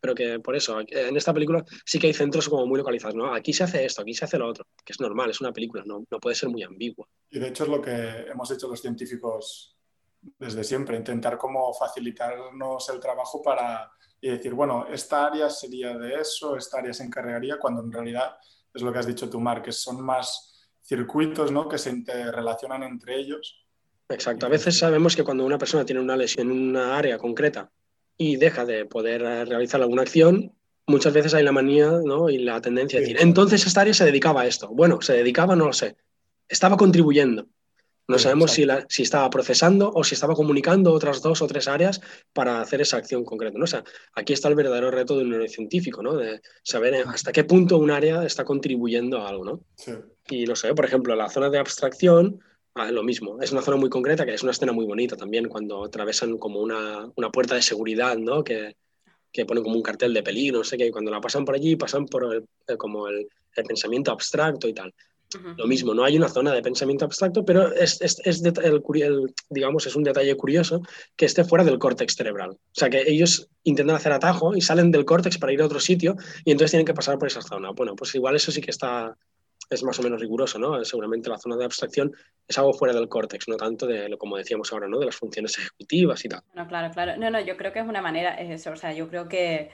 pero que por eso, en esta película sí que hay centros como muy localizados, ¿no? Aquí se hace esto, aquí se hace lo otro, que es normal, es una película, no, no puede ser muy ambigua. Y de hecho es lo que hemos hecho los científicos desde siempre, intentar como facilitarnos el trabajo para y decir, bueno, esta área sería de eso, esta área se encargaría, cuando en realidad es lo que has dicho tú, Mark, que son más circuitos ¿no? que se interrelacionan entre ellos. Exacto, a veces sabemos que cuando una persona tiene una lesión en una área concreta y deja de poder eh, realizar alguna acción, muchas veces hay la manía ¿no? y la tendencia a decir, entonces esta área se dedicaba a esto. Bueno, se dedicaba, no lo sé. Estaba contribuyendo. No sabemos si, la- si estaba procesando o si estaba comunicando otras dos o tres áreas para hacer esa acción concreta. ¿no? O sea, aquí está el verdadero reto del neurocientífico, ¿no? de saber eh, hasta qué punto un área está contribuyendo a algo. ¿no? Sí. Y no sé, por ejemplo, la zona de abstracción, ah, lo mismo. Es una zona muy concreta, que es una escena muy bonita también, cuando atravesan como una, una puerta de seguridad, ¿no? Que, que ponen como un cartel de peligro, no sé qué, y cuando la pasan por allí, pasan por el, eh, como el, el pensamiento abstracto y tal. Lo mismo, no hay una zona de pensamiento abstracto, pero es, es- es el el- digamos, es un detalle curioso que esté fuera del córtex cerebral. O sea, que ellos intentan hacer atajo y salen del córtex para ir a otro sitio y entonces tienen que pasar por esa zona. Bueno, pues igual eso sí que está, es más o menos riguroso, ¿no? Seguramente la zona de abstracción es algo fuera del córtex, no tanto de, lo como decíamos ahora, ¿no? De las funciones ejecutivas y tal. No, claro, claro. No, no, yo creo que es una manera, es eso, o sea, yo creo que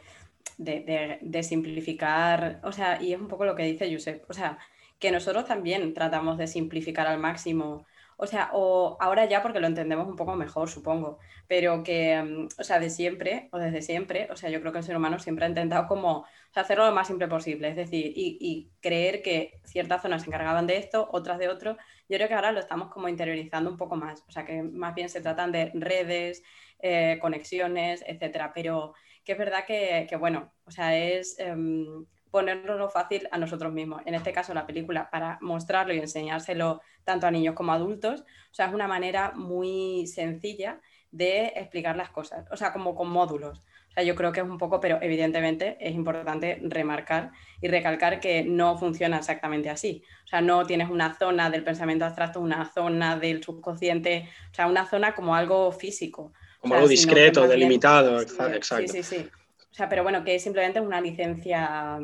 de, de- de simplificar, o sea, y es un poco lo que dice Josep, o sea, que nosotros también tratamos de simplificar al máximo, o sea, o ahora ya porque lo entendemos un poco mejor, supongo, pero que, mm, o sea, de siempre, o desde siempre, o sea, yo creo que el ser humano siempre ha intentado como, hacerlo lo más simple posible, es decir, y, y creer que ciertas zonas se encargaban de esto, otras de otro, yo creo que ahora lo estamos como interiorizando un poco más, o sea, que más bien se tratan de redes, eh, conexiones, etcétera. Pero que es verdad que, que, bueno, o sea, es em, ponerlo fácil a nosotros mismos. En este caso, la película, para mostrarlo y enseñárselo tanto a niños como a adultos, o sea, es una manera muy sencilla de explicar las cosas, o sea, como con módulos. O sea, yo creo que es un poco, pero evidentemente es importante remarcar y recalcar que no funciona exactamente así. O sea, no tienes una zona del pensamiento abstracto, una zona del subconsciente, o sea, una zona como algo físico. Como O sea, algo discreto, bien- delimitado, exa- exacto. Sí, sí, sí. O sea, pero bueno, que es simplemente una licencia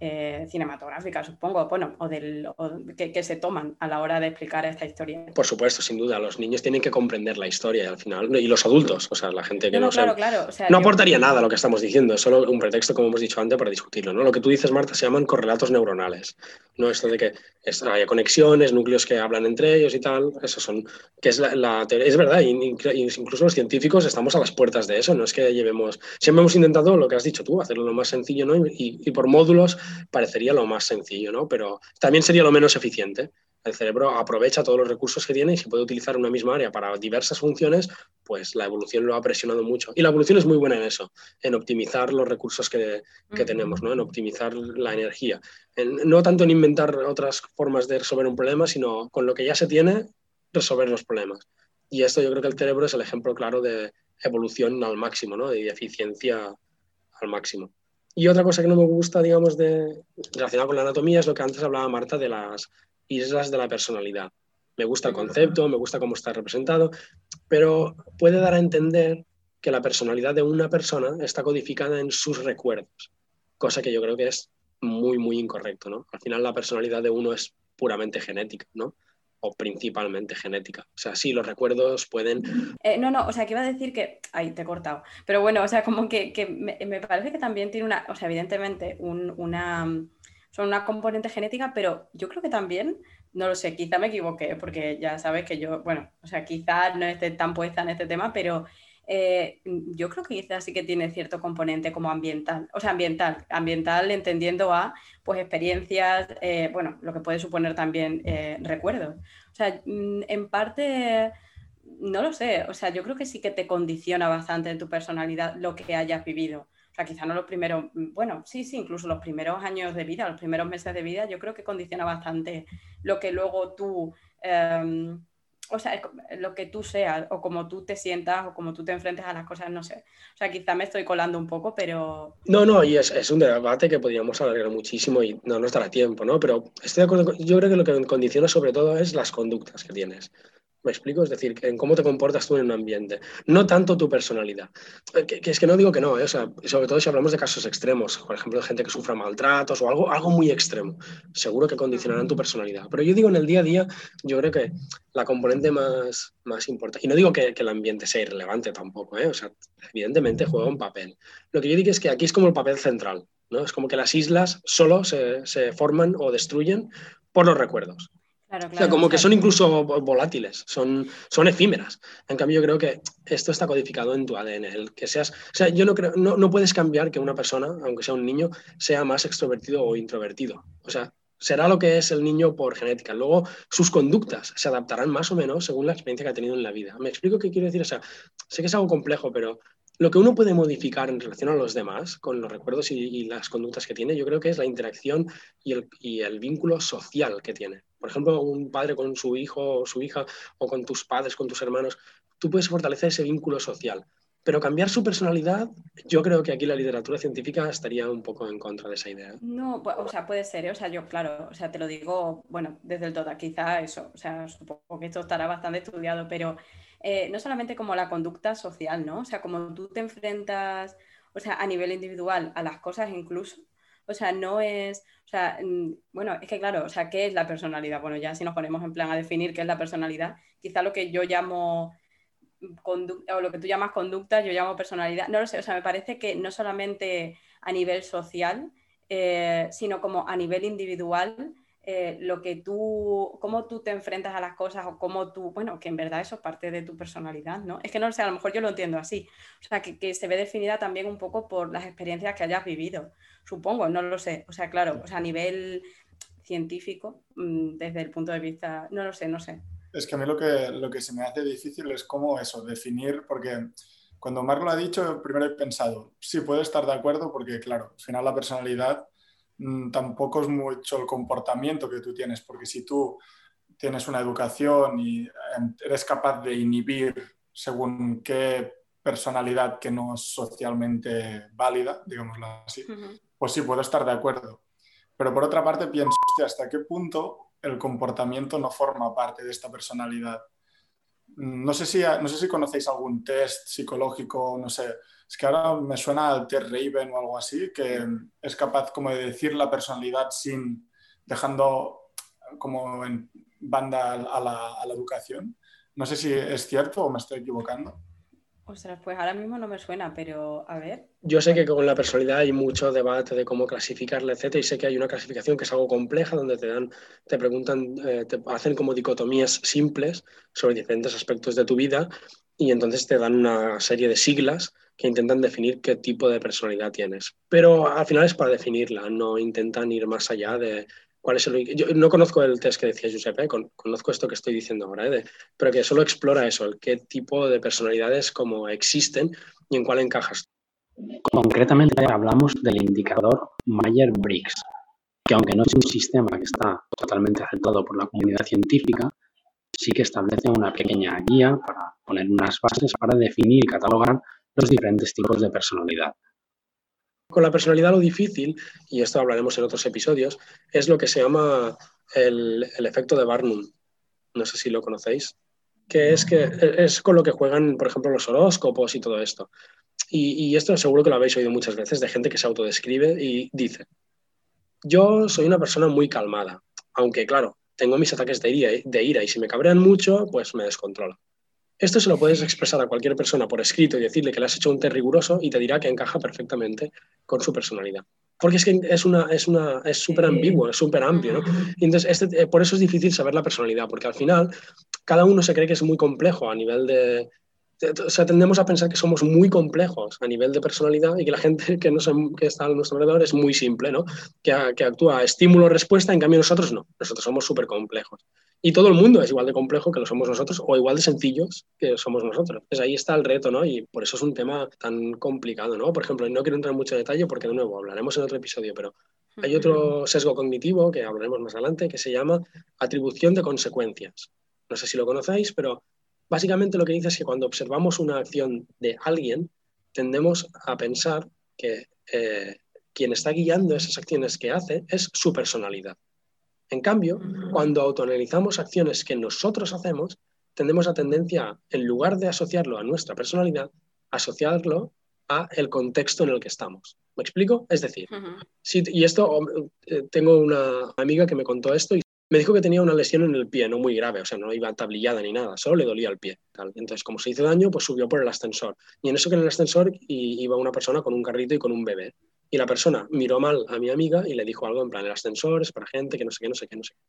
eh, cinematográfica, supongo, bueno, o, del, o que, que se toman a la hora de explicar esta historia. Por supuesto, sin duda, los niños tienen que comprender la historia al final, y los adultos, o sea, la gente que No, no, no, sabe- claro, claro. O sea, No yo- aportaría nada a lo que estamos diciendo, es solo un pretexto, como hemos dicho antes, para discutirlo. ¿no? Lo que tú dices, Marta, se llaman correlatos neuronales. ¿no? Esto de que haya conexiones, núcleos que hablan entre ellos y tal, eso son, que es la, la. Es verdad, incluso los científicos estamos a las puertas de eso, no es que llevemos, siempre hemos intentado lo que has dicho tú, hacerlo lo más sencillo, ¿no? Y, y por módulos parecería lo más sencillo, ¿no? Pero también sería lo menos eficiente. El cerebro aprovecha todos los recursos que tiene y si puede utilizar una misma área para diversas funciones, pues la evolución lo ha presionado mucho. Y la evolución es muy buena en eso, en optimizar los recursos que, tenemos, ¿no? en optimizar la energía. En- no tanto en inventar otras formas de resolver un problema, sino con lo que ya se tiene, resolver los problemas. Y esto yo creo que el cerebro es el ejemplo claro de evolución al máximo, ¿no? y de eficiencia al máximo. Y otra cosa que no me gusta, digamos, de, relacionada con la anatomía es lo que antes hablaba Marta de las islas de la personalidad. Me gusta el concepto, me gusta cómo está representado, pero puede dar a entender que la personalidad de una persona está codificada en sus recuerdos, cosa que yo creo que es muy, muy incorrecto, ¿no? Al final la personalidad de uno es puramente genética, ¿no? O principalmente genética. O sea, sí, los recuerdos pueden... Eh, no, no, o sea, que iba a decir que. Ay, te he cortado. Pero bueno, o sea, como que, que me, me parece que también tiene una. O sea, evidentemente, un- una. Son una componente genética, pero yo creo que también, no lo sé, quizá me equivoqué, porque ya sabes que yo, bueno, o sea, quizá no esté tan puesta en este tema, pero eh, yo creo que quizás sí que tiene cierto componente como ambiental, o sea, ambiental, ambiental entendiendo a, pues, experiencias, eh, bueno, lo que puede suponer también eh, recuerdos. O sea, mm, en parte no lo sé, o sea, yo creo que sí que te condiciona bastante en tu personalidad lo que hayas vivido. O sea, quizá no los primeros, bueno, sí, sí, incluso los primeros años de vida, los primeros meses de vida, yo creo que condiciona bastante lo que luego tú, eh, o sea, lo que tú seas, o como tú te sientas, o como tú te enfrentes a las cosas, no sé. O sea, quizá me estoy colando un poco, pero... No, no, y es, es un debate que podríamos alargar muchísimo y no nos dará tiempo, ¿no? Pero estoy de acuerdo, yo creo que lo que condiciona sobre todo es las conductas que tienes. ¿Me explico? Es decir, en cómo te comportas tú en un ambiente, no tanto tu personalidad. Eh, Que, es que no digo que no, ¿eh? o sobre todo si hablamos de casos extremos, por ejemplo, de gente que sufra maltratos o algo, algo muy extremo, seguro que condicionarán tu personalidad. Pero yo digo en el día a día, yo creo que la componente más, más importante, y no digo que, el ambiente sea irrelevante tampoco, ¿eh? evidentemente juega un papel. Lo que yo digo es que aquí es como el papel central, ¿no? Es como que las islas solo se, se forman o destruyen por los recuerdos. Claro, O sea, claro, como o que son incluso volátiles, son, son efímeras. En cambio, yo creo que esto está codificado en tu ADN. El que seas, o sea, yo no creo, no, no puedes cambiar que una persona, aunque sea un niño, sea más extrovertido o introvertido. O sea, será lo que es el niño por genética. Luego, sus conductas se adaptarán más o menos según la experiencia que ha tenido en la vida. ¿Me explico qué quiero decir? O sea, sé que es algo complejo, pero lo que uno puede modificar en relación a los demás, con los recuerdos y, y las conductas que tiene, yo creo que es la interacción y el, y el vínculo social que tiene. Por ejemplo, un padre con su hijo o su hija, o con tus padres, con tus hermanos, tú puedes fortalecer ese vínculo social. Pero cambiar su personalidad, yo creo que aquí la literatura científica estaría un poco en contra de esa idea. No, o sea, puede ser, ¿eh? o sea, yo, claro, o sea, te lo digo, bueno, desde el todo, quizá eso, o sea, supongo que esto estará bastante estudiado, pero eh, no solamente como la conducta social, ¿no? O sea, como tú te enfrentas, o sea, a nivel individual a las cosas incluso, o sea, no es, o sea, mm, bueno, es que claro, o sea, ¿qué es la personalidad? Bueno, ya si nos ponemos en plan a definir qué es la personalidad, quizá lo que yo llamo conducta, o lo que tú llamas conducta, yo llamo personalidad, no lo sé, o sea, me parece que no solamente a nivel social, eh, sino como a nivel individual, eh, lo que tú, cómo tú te enfrentas a las cosas o cómo tú, bueno, que en verdad eso es parte de tu personalidad, ¿no? Es que no lo sé, a lo mejor yo lo entiendo así, o sea, que, que se ve definida también un poco por las experiencias que hayas vivido, supongo, no lo sé, o sea, claro, o sea, a nivel científico, mm, desde el punto de vista, no lo sé, no sé. Es que a mí lo que, lo que se me hace difícil es cómo eso, definir, porque cuando Mark lo ha dicho, primero he pensado, sí, puedo estar de acuerdo, porque claro, al final la personalidad tampoco es mucho el comportamiento que tú tienes, porque si tú tienes una educación y em, eres capaz de inhibir según qué personalidad que no es socialmente válida, digámoslo así, pues sí, puedo estar de acuerdo. Pero por otra parte pienso, ¿hasta qué punto el comportamiento no forma parte de esta personalidad. No sé si, no sé si conocéis algún test psicológico, no sé, es que ahora me suena al test Raven o algo así, que es capaz como de decir la personalidad sin dejando como en banda a la, a la educación. No sé si es cierto o me estoy equivocando. Ostras, pues ahora mismo no me suena, pero a ver. Yo sé que con la personalidad hay mucho debate de cómo clasificarla, etcétera, y sé que hay una clasificación que es algo compleja, donde te dan, te preguntan, eh, te hacen como dicotomías simples sobre diferentes aspectos de tu vida, y entonces te dan una serie de siglas que intentan definir qué tipo de personalidad tienes. Pero al final es para definirla, no intentan ir más allá de cuál es el... Yo no conozco el test que decía Giuseppe, conozco esto que estoy diciendo ahora, ¿eh? pero que solo explora eso, el qué tipo de personalidades como existen y en cuál encajas. Concretamente hablamos del indicador Mayer-Briggs, que aunque no es un sistema que está totalmente aceptado por la comunidad científica, sí que establece una pequeña guía para poner unas bases para definir y catalogar los diferentes tipos de personalidad. Con la personalidad lo difícil, y esto hablaremos en otros episodios, es lo que se llama el, efecto de Barnum. No sé si lo conocéis. Que es que es con lo que juegan, por ejemplo, los horóscopos y todo esto. Y, esto seguro que lo habéis oído muchas veces de gente que se autodescribe y dice, yo soy una persona muy calmada, aunque claro, tengo mis ataques de ira, de ira y si me cabrean mucho, pues me descontrolo. Esto se lo puedes expresar a cualquier persona por escrito y decirle que le has hecho un test riguroso y te dirá que encaja perfectamente con su personalidad. Porque es que es una es una es súper ambiguo, es súper amplio, ¿no? entonces este, eh, por eso es difícil saber la personalidad, porque al final cada uno se cree que es muy complejo a nivel de, o sea, tendemos a pensar que somos muy complejos a nivel de personalidad y que la gente que, nos, que está a nuestro alrededor es muy simple, ¿no? Que, que actúa estímulo-respuesta, en cambio nosotros no, nosotros somos súper complejos. Y todo el mundo es igual de complejo que lo somos nosotros o igual de sencillos que somos nosotros. Pues ahí está el reto, ¿no? Y por eso es un tema tan complicado, ¿no? Por ejemplo, no quiero entrar en mucho detalle porque de nuevo hablaremos en otro episodio, pero hay otro sesgo cognitivo que hablaremos más adelante que se llama atribución de consecuencias. No sé si lo conocéis, pero básicamente lo que dice es que cuando observamos una acción de alguien, tendemos a pensar que eh, quien está guiando esas acciones que hace es su personalidad. En cambio, cuando autoanalizamos acciones que nosotros hacemos, tendemos a tendencia, en lugar de asociarlo a nuestra personalidad, asociarlo a el contexto en el que estamos. ¿Me explico? Es decir, y esto, eh, tengo una amiga que me contó esto y me dijo que tenía una lesión en el pie, no muy grave, o sea, no iba tablillada ni nada, solo le dolía el pie. Entonces, como se hizo daño, pues subió por el ascensor. Y en eso que en el ascensor iba una persona con un carrito y con un bebé. Y la persona miró mal a mi amiga y le dijo algo en plan, el ascensor es para gente que no sé qué, no sé qué, no sé qué.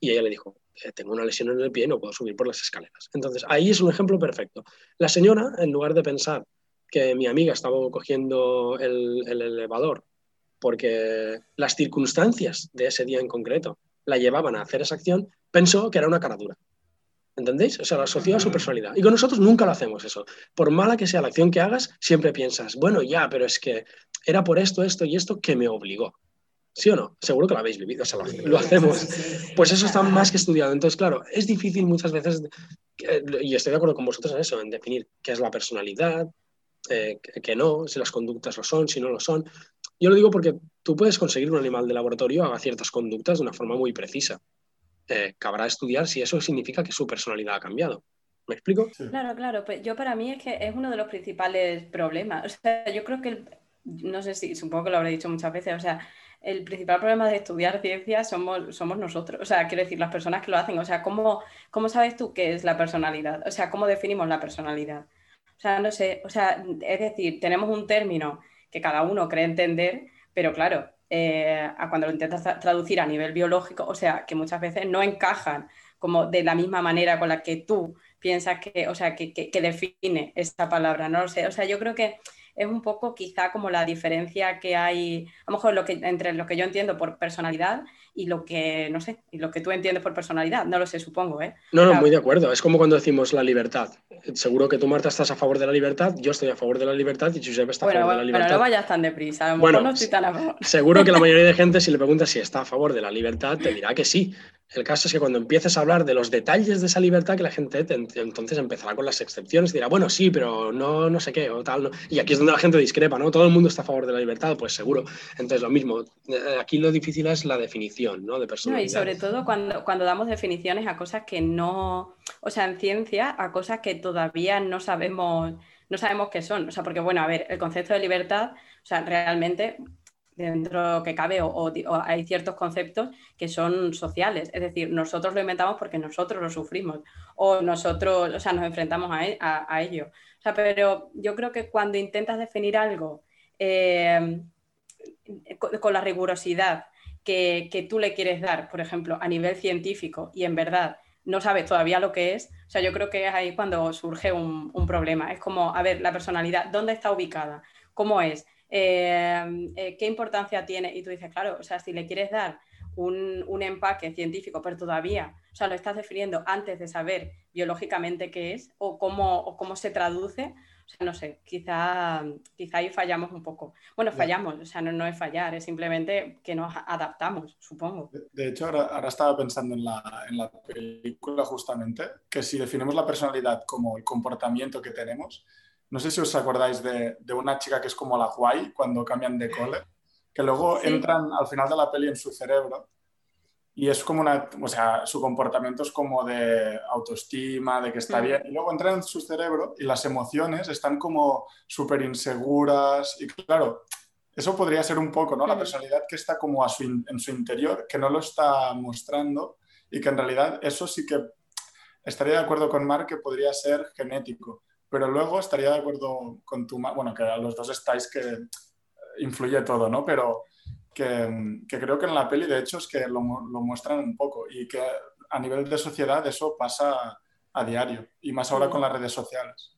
Y ella le dijo, eh, tengo una lesión en el pie y no puedo subir por las escaleras. Entonces, ahí es un ejemplo perfecto. La señora, en lugar de pensar que mi amiga estaba cogiendo el, el elevador porque las circunstancias de ese día en concreto la llevaban a hacer esa acción, pensó que era una cara dura. ¿Entendéis? O sea, la asoció a su personalidad. Y con nosotros nunca lo hacemos eso. Por mala que sea la acción que hagas, siempre piensas, bueno, ya, pero es que era por esto, esto y esto que me obligó. ¿Sí o no? Seguro que lo habéis vivido, o sea, lo, hacemos. Pues eso está más que estudiado. Entonces, claro, es difícil muchas veces, y estoy de acuerdo con vosotros en eso, en definir qué es la personalidad, eh, que no, si las conductas lo son, si no lo son. Yo lo digo porque tú puedes conseguir un animal de laboratorio haga ciertas conductas de una forma muy precisa. Eh, cabrá estudiar si eso significa que su personalidad ha cambiado. ¿Me explico? Sí. Claro, claro. Pues yo para mí es que es uno de los principales problemas. O sea, yo creo que, el- no sé si, supongo que lo habré dicho muchas veces, o sea, el principal problema de estudiar ciencia somos, somos nosotros. O sea, quiero decir, las personas que lo hacen. O sea, ¿cómo, cómo sabes tú qué es la personalidad? O sea, ¿cómo definimos la personalidad? O sea, no sé, o sea, es decir, tenemos un término que cada uno cree entender, pero claro, eh, a cuando lo intentas tra- traducir a nivel biológico, o sea, que muchas veces no encajan como de la misma manera con la que tú piensas que, o sea, que, que- define esta palabra, no lo sé. O sea, yo creo que es un poco quizá como la diferencia que hay, a lo mejor lo que, entre lo que yo entiendo por personalidad y lo que, no sé, y lo que tú entiendes por personalidad, no lo sé, supongo, ¿eh? No, no, Claro. muy de acuerdo. Es como cuando decimos la libertad. Seguro que tú, Marta, estás a favor de la libertad, yo estoy a favor de la libertad y Josep está a Bueno, favor de la bueno, libertad. no vayas tan deprisa, a lo mejor Bueno, no estoy tan a favor. Seguro que la mayoría de gente, si le preguntas si está a favor de la libertad, te dirá que sí. El caso es que cuando empieces a hablar de los detalles de esa libertad, que la gente te- entonces empezará con las excepciones y dirá, bueno, sí, pero no, no sé qué, o tal. no. Y aquí es donde la gente discrepa, ¿no? Todo el mundo está a favor de la libertad, pues seguro. Entonces, lo mismo. Eh, Aquí lo difícil es la definición, ¿no? De No, y sobre todo cuando, cuando damos definiciones a cosas que no, o sea, en ciencia, a cosas que todavía no sabemos, no sabemos qué son. O sea, porque, bueno, a ver, el concepto de libertad, o sea, realmente dentro que cabe o, hay ciertos conceptos que son sociales, es decir, nosotros lo inventamos porque nosotros lo sufrimos o nosotros, o sea, nos enfrentamos a, e- ello. O sea, pero yo creo que cuando intentas definir algo eh, con, la rigurosidad que, que tú le quieres dar, por ejemplo, a nivel científico y en verdad no sabes todavía lo que es, o sea, yo creo que es ahí cuando surge un problema. Es como, a ver, la personalidad, ¿dónde está ubicada? ¿Cómo es? Eh, eh, ¿Qué importancia tiene? Y tú dices, claro, o sea, si le quieres dar un, un empaque científico, pero todavía, o sea, lo estás definiendo antes de saber biológicamente qué es o cómo, o cómo se traduce, o sea, no sé, quizá, quizá ahí fallamos un poco. Bueno, fallamos, o sea, no, no es fallar, es simplemente que nos adaptamos, supongo. De- De hecho, ahora, ahora estaba pensando en la, en la película justamente, que si definimos la personalidad como el comportamiento que tenemos, no sé si os acordáis de, de una chica que es como la guay cuando cambian de cole, que luego Sí. entran al final de la peli en su cerebro y es como una, o sea, su comportamiento es como de autoestima, de que está Mm. bien, y luego entran en su cerebro y las emociones están como súper inseguras y claro, eso podría ser un poco, ¿no? La personalidad que está como a su in- en su interior, que no lo está mostrando y que en realidad eso sí que estaría de acuerdo con Mark que podría ser genético, pero luego estaría de acuerdo con tu, bueno, que a los dos estáis que eh, influye todo, ¿no? Pero que, que creo que en la peli de hecho es que lo, lo muestran un poco y que a nivel de sociedad eso pasa a diario y más ahora con las redes sociales.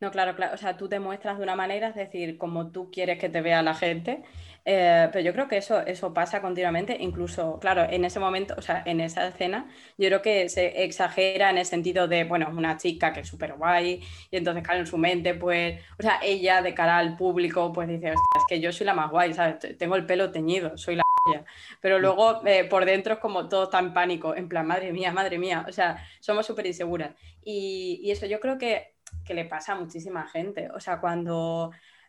No, claro, claro. O sea, tú te muestras de una manera, es decir, como tú quieres que te vea la gente. Eh, pero yo creo que eso, eso pasa continuamente. Incluso, claro, en ese momento, o sea, en esa escena, yo creo que se exagera en el sentido de, bueno, una chica que es súper guay, y entonces, claro, en su mente, pues, o sea, ella de cara al público, pues dice, "Hostia, es que yo soy la más guay, ¿sabes? Tengo el pelo teñido, soy la polla". Pero luego eh, por dentro es como todo en pánico, en plan, madre mía, madre mía. O sea, somos súper inseguras. Y, y eso yo creo que que le pasa a muchísima gente. O sea, cuando, mm,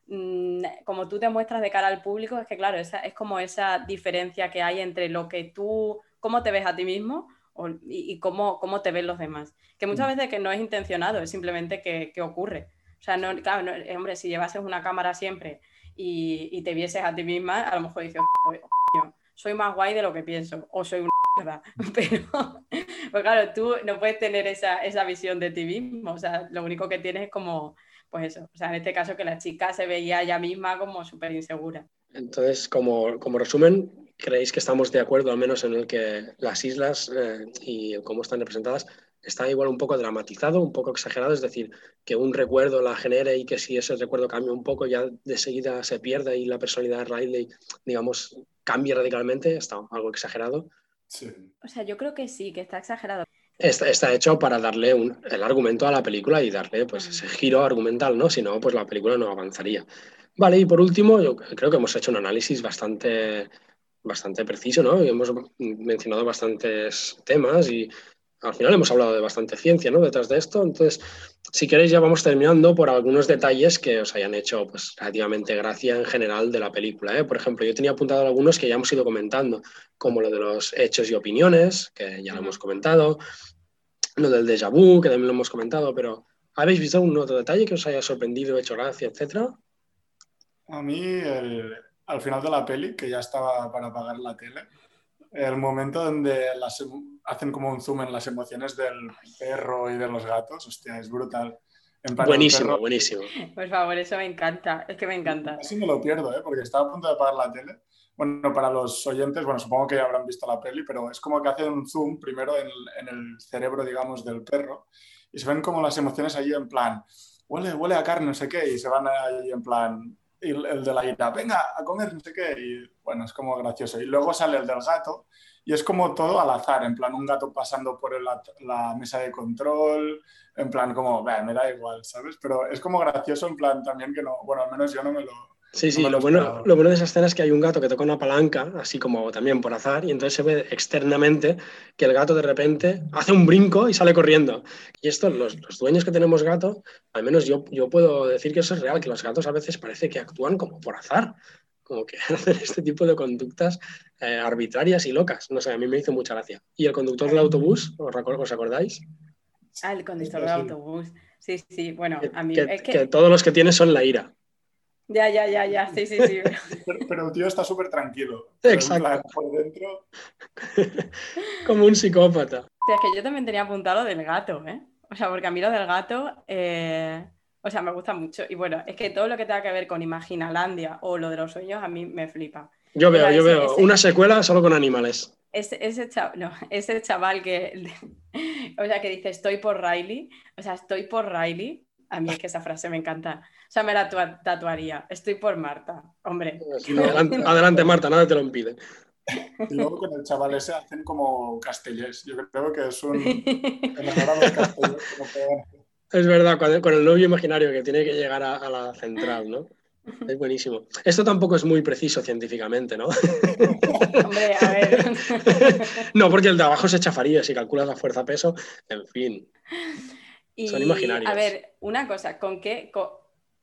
como tú te muestras de cara al público, es que claro, esa, es como esa diferencia que hay entre lo que tú, cómo te ves a ti mismo o- y, y cómo, cómo te ven los demás. Que muchas veces que no es intencionado, es simplemente que, que ocurre. O sea, no, claro, no, eh, hombre, si llevases una cámara siempre y, y te vieses a ti misma, a lo mejor dices, "Joder, coño, soy más guay de lo que pienso, o soy una mierda. Pero, pues claro, tú no puedes tener esa, esa visión de ti mismo. O sea, lo único que tienes es como, pues eso. O sea, en este caso que la chica se veía ella misma como súper insegura. Entonces, como, como resumen, ¿creéis que estamos de acuerdo al menos en el que las islas eh, y cómo están representadas está igual un poco dramatizado, un poco exagerado? Es decir, que un recuerdo la genere y que si ese recuerdo cambia un poco ya de seguida se pierde y la personalidad de Riley, digamos, cambia radicalmente, está algo exagerado. Sí. O sea, yo creo que sí, que está exagerado. Está, está hecho para darle un- el argumento a la película y darle pues, ese giro argumental, ¿no? Si no, pues la película no avanzaría. Vale, y por último, yo creo que hemos hecho un análisis bastante, bastante preciso, ¿no? Y hemos mencionado bastantes temas y al final hemos hablado de bastante ciencia, ¿no? Detrás de esto. Entonces, si queréis, ya vamos terminando por algunos detalles que os hayan hecho, pues, relativamente gracia en general de la película. ¿eh? Por ejemplo, yo tenía apuntado algunos que ya hemos ido comentando, como lo de los hechos y opiniones, que ya lo hemos comentado, lo del déjà vu, que también lo hemos comentado, pero ¿habéis visto algún otro detalle que os haya sorprendido, hecho gracia, etcétera? A mí, al final de la peli, que ya estaba para apagar la tele, el momento donde em- hacen como un zoom en las emociones del perro y de los gatos, hostia, es brutal. Buenísimo, buenísimo. Por favor, eso me encanta. Es que me encanta. Casi me lo pierdo, ¿eh? porque estaba a punto de apagar la tele. Bueno, para los oyentes, bueno, supongo que ya habrán visto la peli, pero es como que hacen un zoom primero en, en el cerebro, digamos, del perro y se ven como las emociones allí en plan, huele, huele a carne, no sé qué, y se van ahí en plan, y el, de la ira, venga, a comer, no sé qué, y bueno, es como gracioso. Y luego sale el del gato y es como todo al azar, en plan, un gato pasando por el- la, la mesa de control, en plan, como, "Bah, me da igual, ¿sabes? Pero es como gracioso, en plan, también que no, bueno, al menos yo no me lo... Sí, sí, No lo bueno, lo bueno de esa escena es que hay un gato que toca una palanca, así como también por azar, y entonces se ve externamente que el gato de repente hace un brinco y sale corriendo. Y esto, los, los dueños que tenemos gato, al menos yo, yo puedo decir que eso es real, que los gatos a veces parece que actúan como por azar, como que hacen este tipo de conductas eh, arbitrarias y locas. No sé, a mí me hizo mucha gracia. ¿Y el conductor del autobús, os, os acordáis? Ah, el conductor Sí, del sí. autobús. Sí, sí, bueno, a mí que- es que... que todos los que tiene son la ira. Ya, ya, ya, ya, sí, sí, sí. pero- el tío está súper tranquilo. Exacto. plan, por dentro, Como un psicópata. Es que yo también tenía apuntado del gato, ¿eh? O sea, porque a mí lo del gato, eh, o sea, me gusta mucho. Y bueno, es que todo lo que tenga que ver con Imaginalandia o lo de los sueños, a mí me flipa. Yo veo, yo ese- veo ese- una secuela solo con animales. Ese, ese, cha- no, ese chaval que, o sea, que dice estoy por Riley, o sea, estoy por Riley, a mí es que esa frase me encanta. O sea, me la tua- tatuaría, estoy por Marta, hombre. Adelante, adelante, Marta, nada te lo impide. y luego con el chaval ese hacen como castellés. Yo creo que es un enamorado castellés. como que- Es verdad, con el, novio imaginario que tiene que llegar a, a la central, ¿no? Es buenísimo. Esto tampoco es muy preciso científicamente, ¿no? Hombre, a ver. No, porque el de abajo se chafaría si calculas la fuerza-peso. En fin. Y, Son imaginarios. A ver, una cosa, ¿con qué?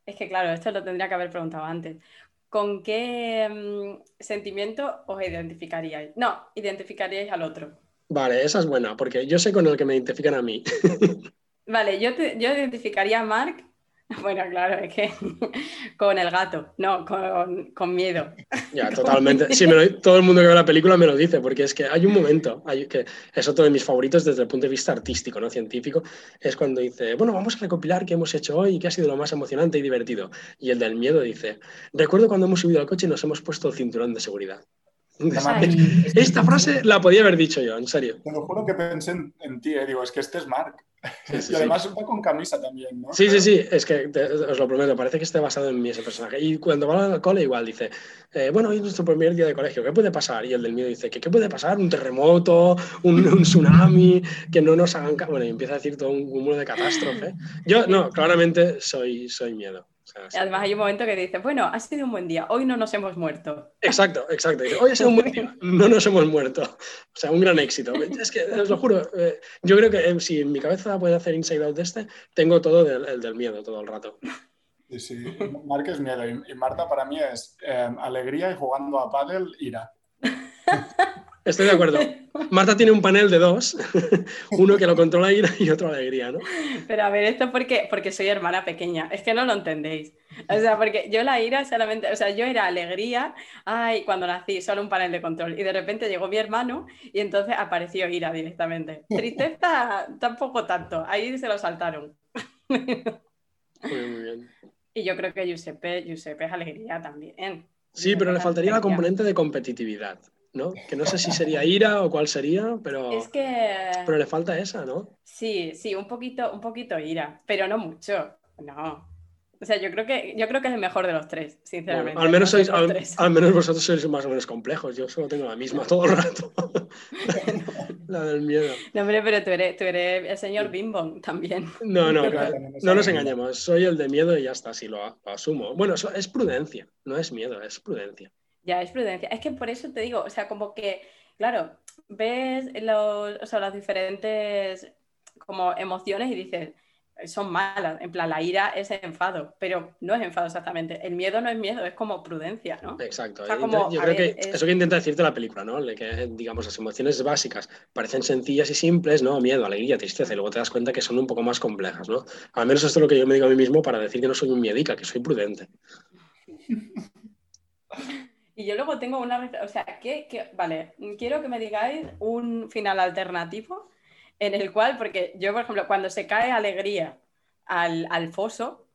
Es que claro, esto lo tendría que haber preguntado antes. ¿Con qué mm, sentimiento os identificaríais? No, identificaríais al otro. Vale, esa es buena, porque yo sé con el que me identifican a mí. Vale, yo, te- yo identificaría a Mark. Bueno, claro, es que con el gato, no, con, con miedo. Ya, totalmente. Sí, me lo- todo el mundo que ve la película me lo dice, porque es que hay un momento, hay, que es otro de mis favoritos desde el punto de vista artístico, no científico, es cuando dice, bueno, vamos a recopilar qué hemos hecho hoy y qué ha sido lo más emocionante y divertido. Y el del miedo dice, recuerdo cuando hemos subido al coche y nos hemos puesto el cinturón de seguridad. Esta frase la podía haber dicho yo, en serio. Te lo juro que pensé en, en ti, eh. digo, es que este es Mark. Sí, sí, y además va con camisa también, ¿no? Sí, sí, sí, es que te- os lo prometo, parece que esté basado en mí ese personaje. Y cuando va al cole igual dice, eh, bueno, hoy es nuestro primer día de colegio, ¿qué puede pasar? Y el del miedo dice, ¿qué, qué puede pasar? Un terremoto, un, un tsunami, que no nos hagan... ca-". Bueno, y empieza a decir todo un cúmulo de catástrofe. Yo, no, claramente soy, soy miedo. O sea, sí. Además hay un momento que dice, bueno, ha sido un buen día, hoy no nos hemos muerto. Exacto, exacto. Hoy ha sido un buen día, no nos hemos muerto. O sea, un gran éxito. Es que, os lo juro, eh, yo creo que eh, si en mi cabeza puede hacer Inside Out de este, tengo todo del, el del miedo todo el rato. Sí, sí. Mark es miedo y, y Marta para mí es eh, alegría y jugando a pádel, ira. Estoy de acuerdo. Marta tiene un panel de dos, uno que lo controla ira y otro alegría, ¿no? Pero a ver, esto porque, porque soy hermana pequeña, es que no lo entendéis. O sea, porque yo la ira solamente, o sea, yo era alegría, ay, cuando nací, solo un panel de control. Y de repente llegó mi hermano y entonces apareció ira directamente. Tristeza tampoco tanto, ahí se lo saltaron. Muy, muy bien. Y yo creo que Giuseppe, Giuseppe es alegría también. Sí, pero le faltaría la componente de competitividad, ¿no? Que no sé si sería ira o cuál sería, pero, Es que pero le falta esa, ¿no? sí, sí, un poquito, un poquito ira, pero no mucho. No. O sea, yo creo que, yo creo que es el mejor de los tres, sinceramente. Bueno, al, menos No sois, al, tres. al menos vosotros sois más o menos complejos. Yo solo tengo la misma todo el rato. la del miedo. No, hombre, pero tú eres, tú eres el señor Bimbong también. No, no, claro, no nos engañemos. Soy el de miedo y ya está, sí lo, lo asumo. Bueno, eso es prudencia, no es miedo, es prudencia. Ya, es prudencia. Es que por eso te digo, o sea, como que claro, ves los, o sea, las diferentes como emociones y dices, son malas. En plan, la ira es enfado, pero no es enfado exactamente. El miedo no es miedo, es como prudencia, ¿no? Exacto. O sea, Y como, yo creo ver, que es- eso que intenta decirte la película, ¿no? Que, digamos, las emociones básicas parecen sencillas y simples, ¿no? Miedo, alegría, tristeza, y luego te das cuenta que son un poco más complejas, ¿no? Al menos esto es lo que yo me digo a mí mismo para decir que no soy un miedica, que soy prudente. Y yo luego tengo una... O sea, que, que- vale, quiero que me digáis un final alternativo en el cual, porque yo, por ejemplo, cuando se cae alegría al, al foso,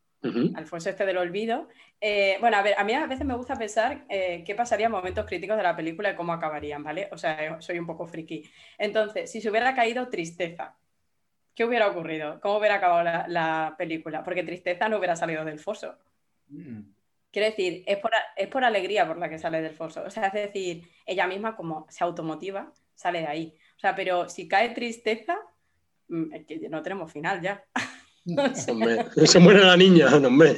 al foso este del olvido, eh, bueno, a ver, a mí a veces me gusta pensar eh, qué pasaría en momentos críticos de la película y cómo acabarían, ¿vale? O sea, soy un poco friki. Entonces, si se hubiera caído tristeza, ¿qué hubiera ocurrido? ¿Cómo hubiera acabado la, la película? Porque tristeza no hubiera salido del foso. Mm. Quiero decir, es por, es por alegría por la que sale del foso. O sea, es decir, ella misma como se automotiva, sale de ahí. O sea, pero si cae tristeza, mm, es que no tenemos final ya. Se muere la niña, no, hombre.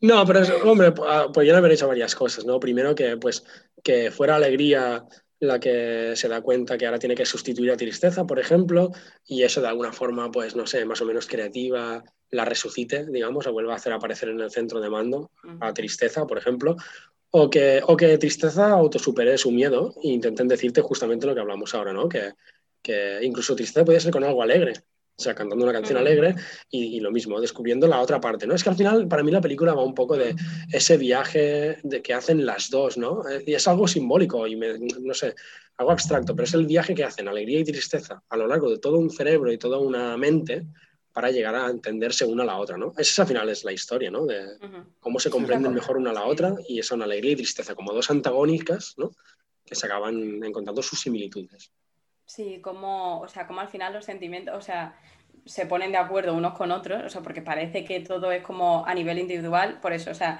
No, pero, hombre, ah, podrían haber hecho varias cosas, ¿no? Primero que, pues, que fuera alegría la que se da cuenta que ahora tiene que sustituir a tristeza, por ejemplo, y eso de alguna forma, pues, no sé, más o menos creativa, la resucite, digamos, o vuelva a hacer aparecer en el centro de mando a tristeza, por ejemplo, o que, o que tristeza autosupere su miedo e intenten decirte justamente lo que hablamos ahora, ¿no? Que, que incluso tristeza puede ser con algo alegre, o sea, cantando una canción alegre y, y lo mismo, descubriendo la otra parte, ¿no? Es que al final, para mí la película va un poco de ese viaje de que hacen las dos, ¿no? Eh, Y es algo simbólico y, me- no sé, algo abstracto, pero es el viaje que hacen, alegría y tristeza, a lo largo de todo un cerebro y toda una mente para llegar a entenderse una a la otra, ¿no? Esa al final es la historia, ¿no? De, cómo se comprenden mejor una a la otra y son alegría y tristeza, como dos antagónicas, ¿no? Que se acaban encontrando sus similitudes. Sí, como, o sea, como al final los sentimientos, o sea, se ponen de acuerdo unos con otros, o sea, porque parece que todo es como a nivel individual, por eso, o sea,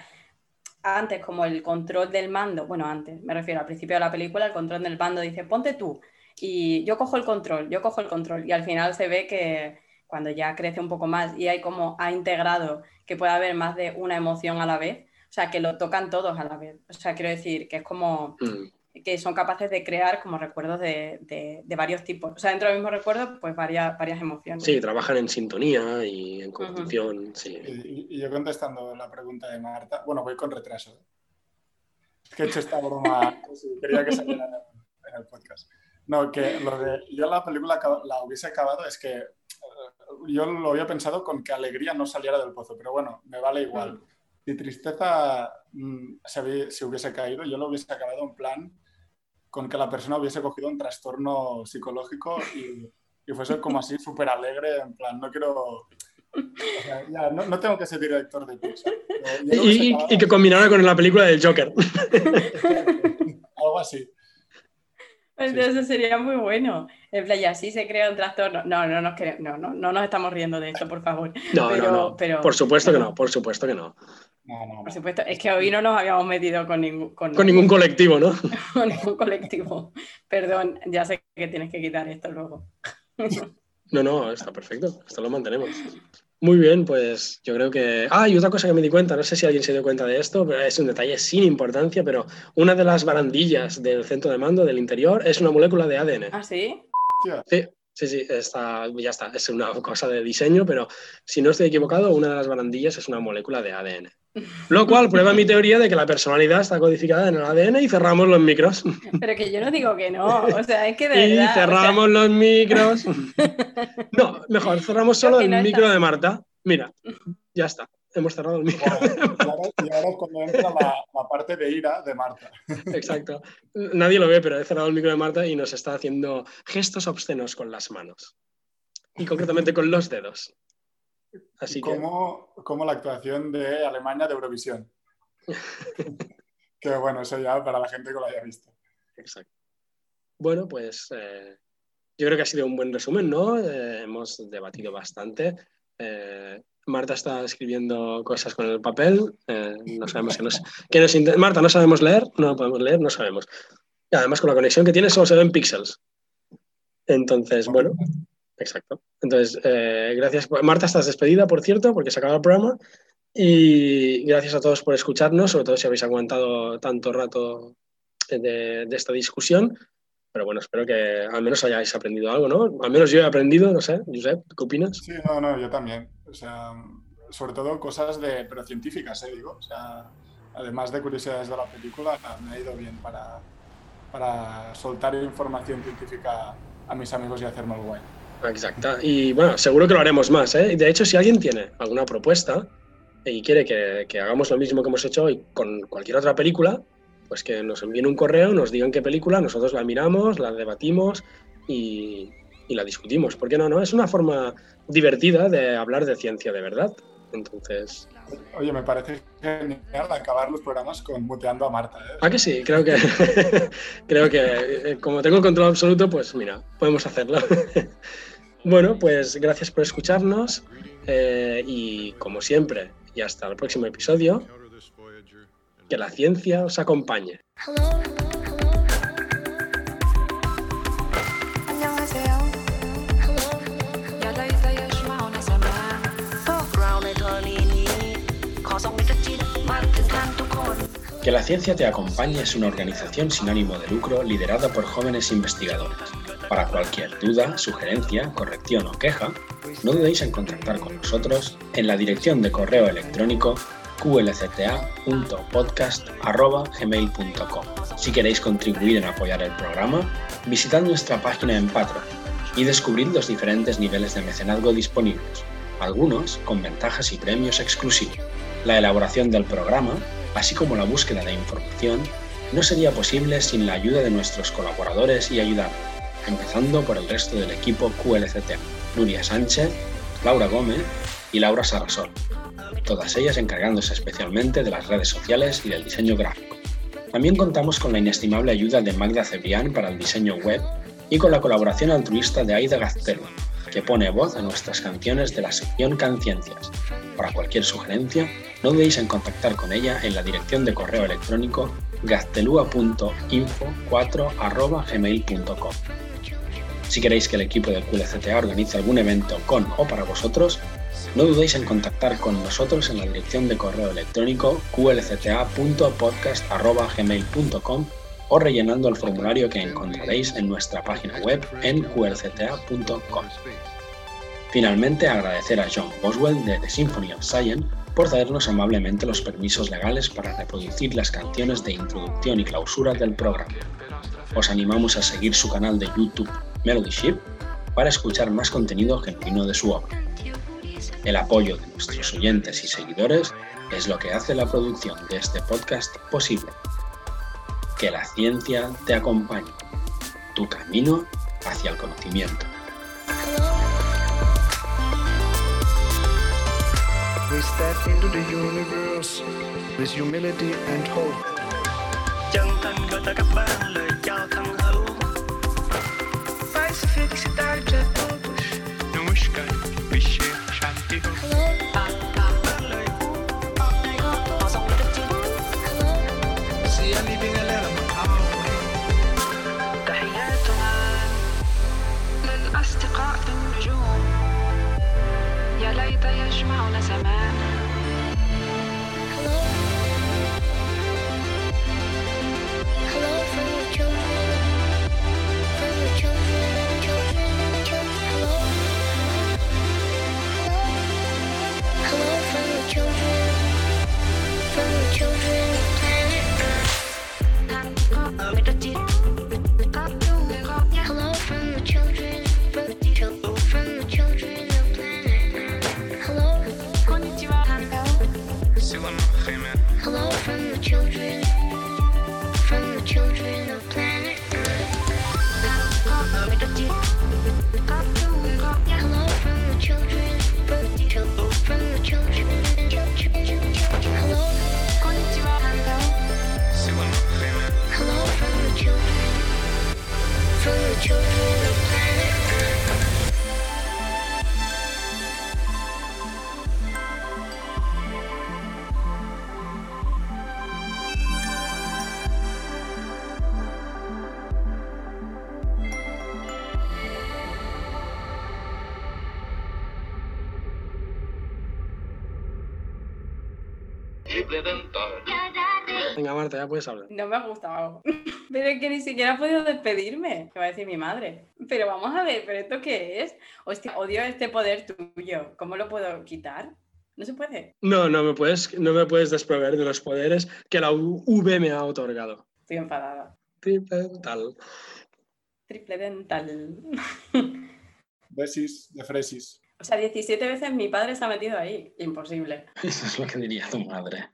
antes como el control del mando, bueno, antes, me refiero al principio de la película, el control del mando dice, ponte tú, y yo cojo el control, yo cojo el control, y al final se ve que cuando ya crece un poco más y hay como, ha integrado que puede haber más de una emoción a la vez, o sea, que lo tocan todos a la vez, o sea, quiero decir que es como Mm, que son capaces de crear como recuerdos de, de- de varios tipos. O sea, dentro del mismo recuerdo, pues varias, varias emociones. Sí, trabajan en sintonía y en conjunción, sí. Y, y yo contestando la pregunta de Marta, bueno, voy con retraso. ¿eh? Es que he hecho esta broma, quería que saliera en el, podcast. No, que lo de, yo la película la hubiese acabado, es que eh, yo lo había pensado con que alegría no saliera del pozo, pero bueno, me vale igual. Mm. Si tristeza mm, se hubiese caído, yo lo hubiese acabado en plan con que la persona hubiese cogido un trastorno psicológico y, y fuese como así súper alegre, en plan, no quiero... o sea, ya, no, no tengo que ser director de Pixar. Y, y- acabado y que combinara con la película del Joker. Algo así. Entonces eso sería muy bueno. En plan, y así se crea un trastorno. No, no nos, no, no, no nos estamos riendo de esto, por favor. No, Pero- no, no. pero- por supuesto que no, por supuesto que no. No, no, no. Por supuesto, es que hoy no nos habíamos metido con, ningún con, Con ningún colectivo, ¿no? con ningún colectivo. Perdón, ya sé que tienes que quitar esto luego. No, no, está perfecto. Esto lo mantenemos. Muy bien, pues yo creo que... Ah, y otra cosa que me di cuenta, no sé si alguien se dio cuenta de esto, pero es un detalle sin importancia, pero una de las barandillas del centro de mando del interior es una molécula de ADN. ¿Ah, sí? Sí, sí, sí, está, ya está, es una cosa de diseño, pero si no estoy equivocado, una de las barandillas es una molécula de ADN. Lo cual prueba mi teoría de que la personalidad está codificada en el ADN y cerramos los micros. Pero que yo no digo que no. O sea, es que de Y verdad. o sea, cerramos los micros. No, mejor, cerramos solo el está- micro de Marta. Mira, ya está, hemos cerrado el micro. y ahora, y ahora es cuando entra la, la parte de ira de Marta. Exacto. Nadie lo ve, pero he cerrado el micro de Marta y nos está haciendo gestos obscenos con las manos. Y concretamente con los dedos. Así que. como, la actuación de Alemania de Eurovisión. que bueno, eso ya para la gente que lo haya visto. Exacto. Bueno, pues eh, yo creo que ha sido un buen resumen, ¿no? Eh, hemos debatido bastante. Eh, Marta está escribiendo cosas con el papel. no sabemos qué nos, qué nos Marta, no sabemos leer, no podemos leer, no sabemos. Y además, con la conexión que tiene, solo se ven píxeles. Entonces, bueno, exacto. Entonces, eh, gracias. Marta, estás despedida, por cierto, porque se acaba el programa. Y gracias a todos por escucharnos, sobre todo si habéis aguantado tanto rato de, de esta discusión. pero bueno, espero que al menos hayáis aprendido algo, ¿no? Al menos yo he aprendido, no sé, Josep, ¿qué opinas? Sí, no, no, yo también. O sea, sobre todo cosas de, pero científicas, ¿eh? Digo, o sea, además de curiosidades de la película, me ha ido bien para, para soltar información científica a mis amigos y hacerme el guay. Exacto. Y bueno, seguro que lo haremos más, ¿eh? De hecho, si alguien tiene alguna propuesta y quiere que, que hagamos lo mismo que hemos hecho hoy con cualquier otra película, pues que nos envíen un correo, nos digan qué película, nosotros la miramos, la debatimos y, y la discutimos. ¿Por qué no? no? Es una forma divertida de hablar de ciencia de verdad. Entonces. Oye, me parece genial acabar los programas con muteando a Marta. ¿eh? Ah, que sí, creo que creo que eh, como tengo control absoluto, pues mira, podemos hacerlo. bueno, pues gracias por escucharnos eh, y como siempre, y hasta el próximo episodio, que la ciencia os acompañe. Que la ciencia te acompañe es una organización sin ánimo de lucro liderada por jóvenes investigadores. Para cualquier duda, sugerencia, corrección o queja, no dudéis en contactar con nosotros en la dirección de correo electrónico qlcta.podcast.gmail.com. Si queréis contribuir en apoyar el programa, visitad nuestra página en Patreon y descubrid los diferentes niveles de mecenazgo disponibles, algunos con ventajas y premios exclusivos. La elaboración del programa, así como la búsqueda de información, no sería posible sin la ayuda de nuestros colaboradores y ayudantes, empezando por el resto del equipo QLCT, Nuria Sánchez, Laura Gómez y Laura Sarasol, todas ellas encargándose especialmente de las redes sociales y del diseño gráfico. También contamos con la inestimable ayuda de Magda Cebrián para el diseño web y con la colaboración altruista de Aida Gaztelu, que pone voz a nuestras canciones de la sección Canciencias. Para cualquier sugerencia, no dudéis en contactar con ella en la dirección de correo electrónico gaztelua.info4.gmail.com. Si queréis que el equipo de QLCTA organice algún evento con o para vosotros, no dudéis en contactar con nosotros en la dirección de correo electrónico qlcta.podcast.gmail.com o rellenando el formulario que encontraréis en nuestra página web en qlcta.com. Finalmente, agradecer a John Boswell de The Symphony of Science por darnos amablemente los permisos legales para reproducir las canciones de introducción y clausura del programa. Os animamos a seguir su canal de YouTube Melody Ship para escuchar más contenido genuino de su obra. El apoyo de nuestros oyentes y seguidores es lo que hace la producción de este podcast posible. Que la ciencia te acompañe. Tu camino hacia el conocimiento. We step into the universe with humility and hope. Dental puedes hablar. No me ha gustado. Pero es que ni siquiera he podido despedirme. Que va a decir mi madre. Pero vamos a ver, ¿pero esto qué es? Hostia, odio este poder tuyo. ¿Cómo lo puedo quitar? No se puede. No, no me puedes, no me puedes desproveer de los poderes que la U- V me ha otorgado. Estoy enfadada. Triple tal. Triple dental. Besis de Fresis. O sea, 17 veces mi padre se ha metido ahí. Imposible. Eso es lo que diría tu madre.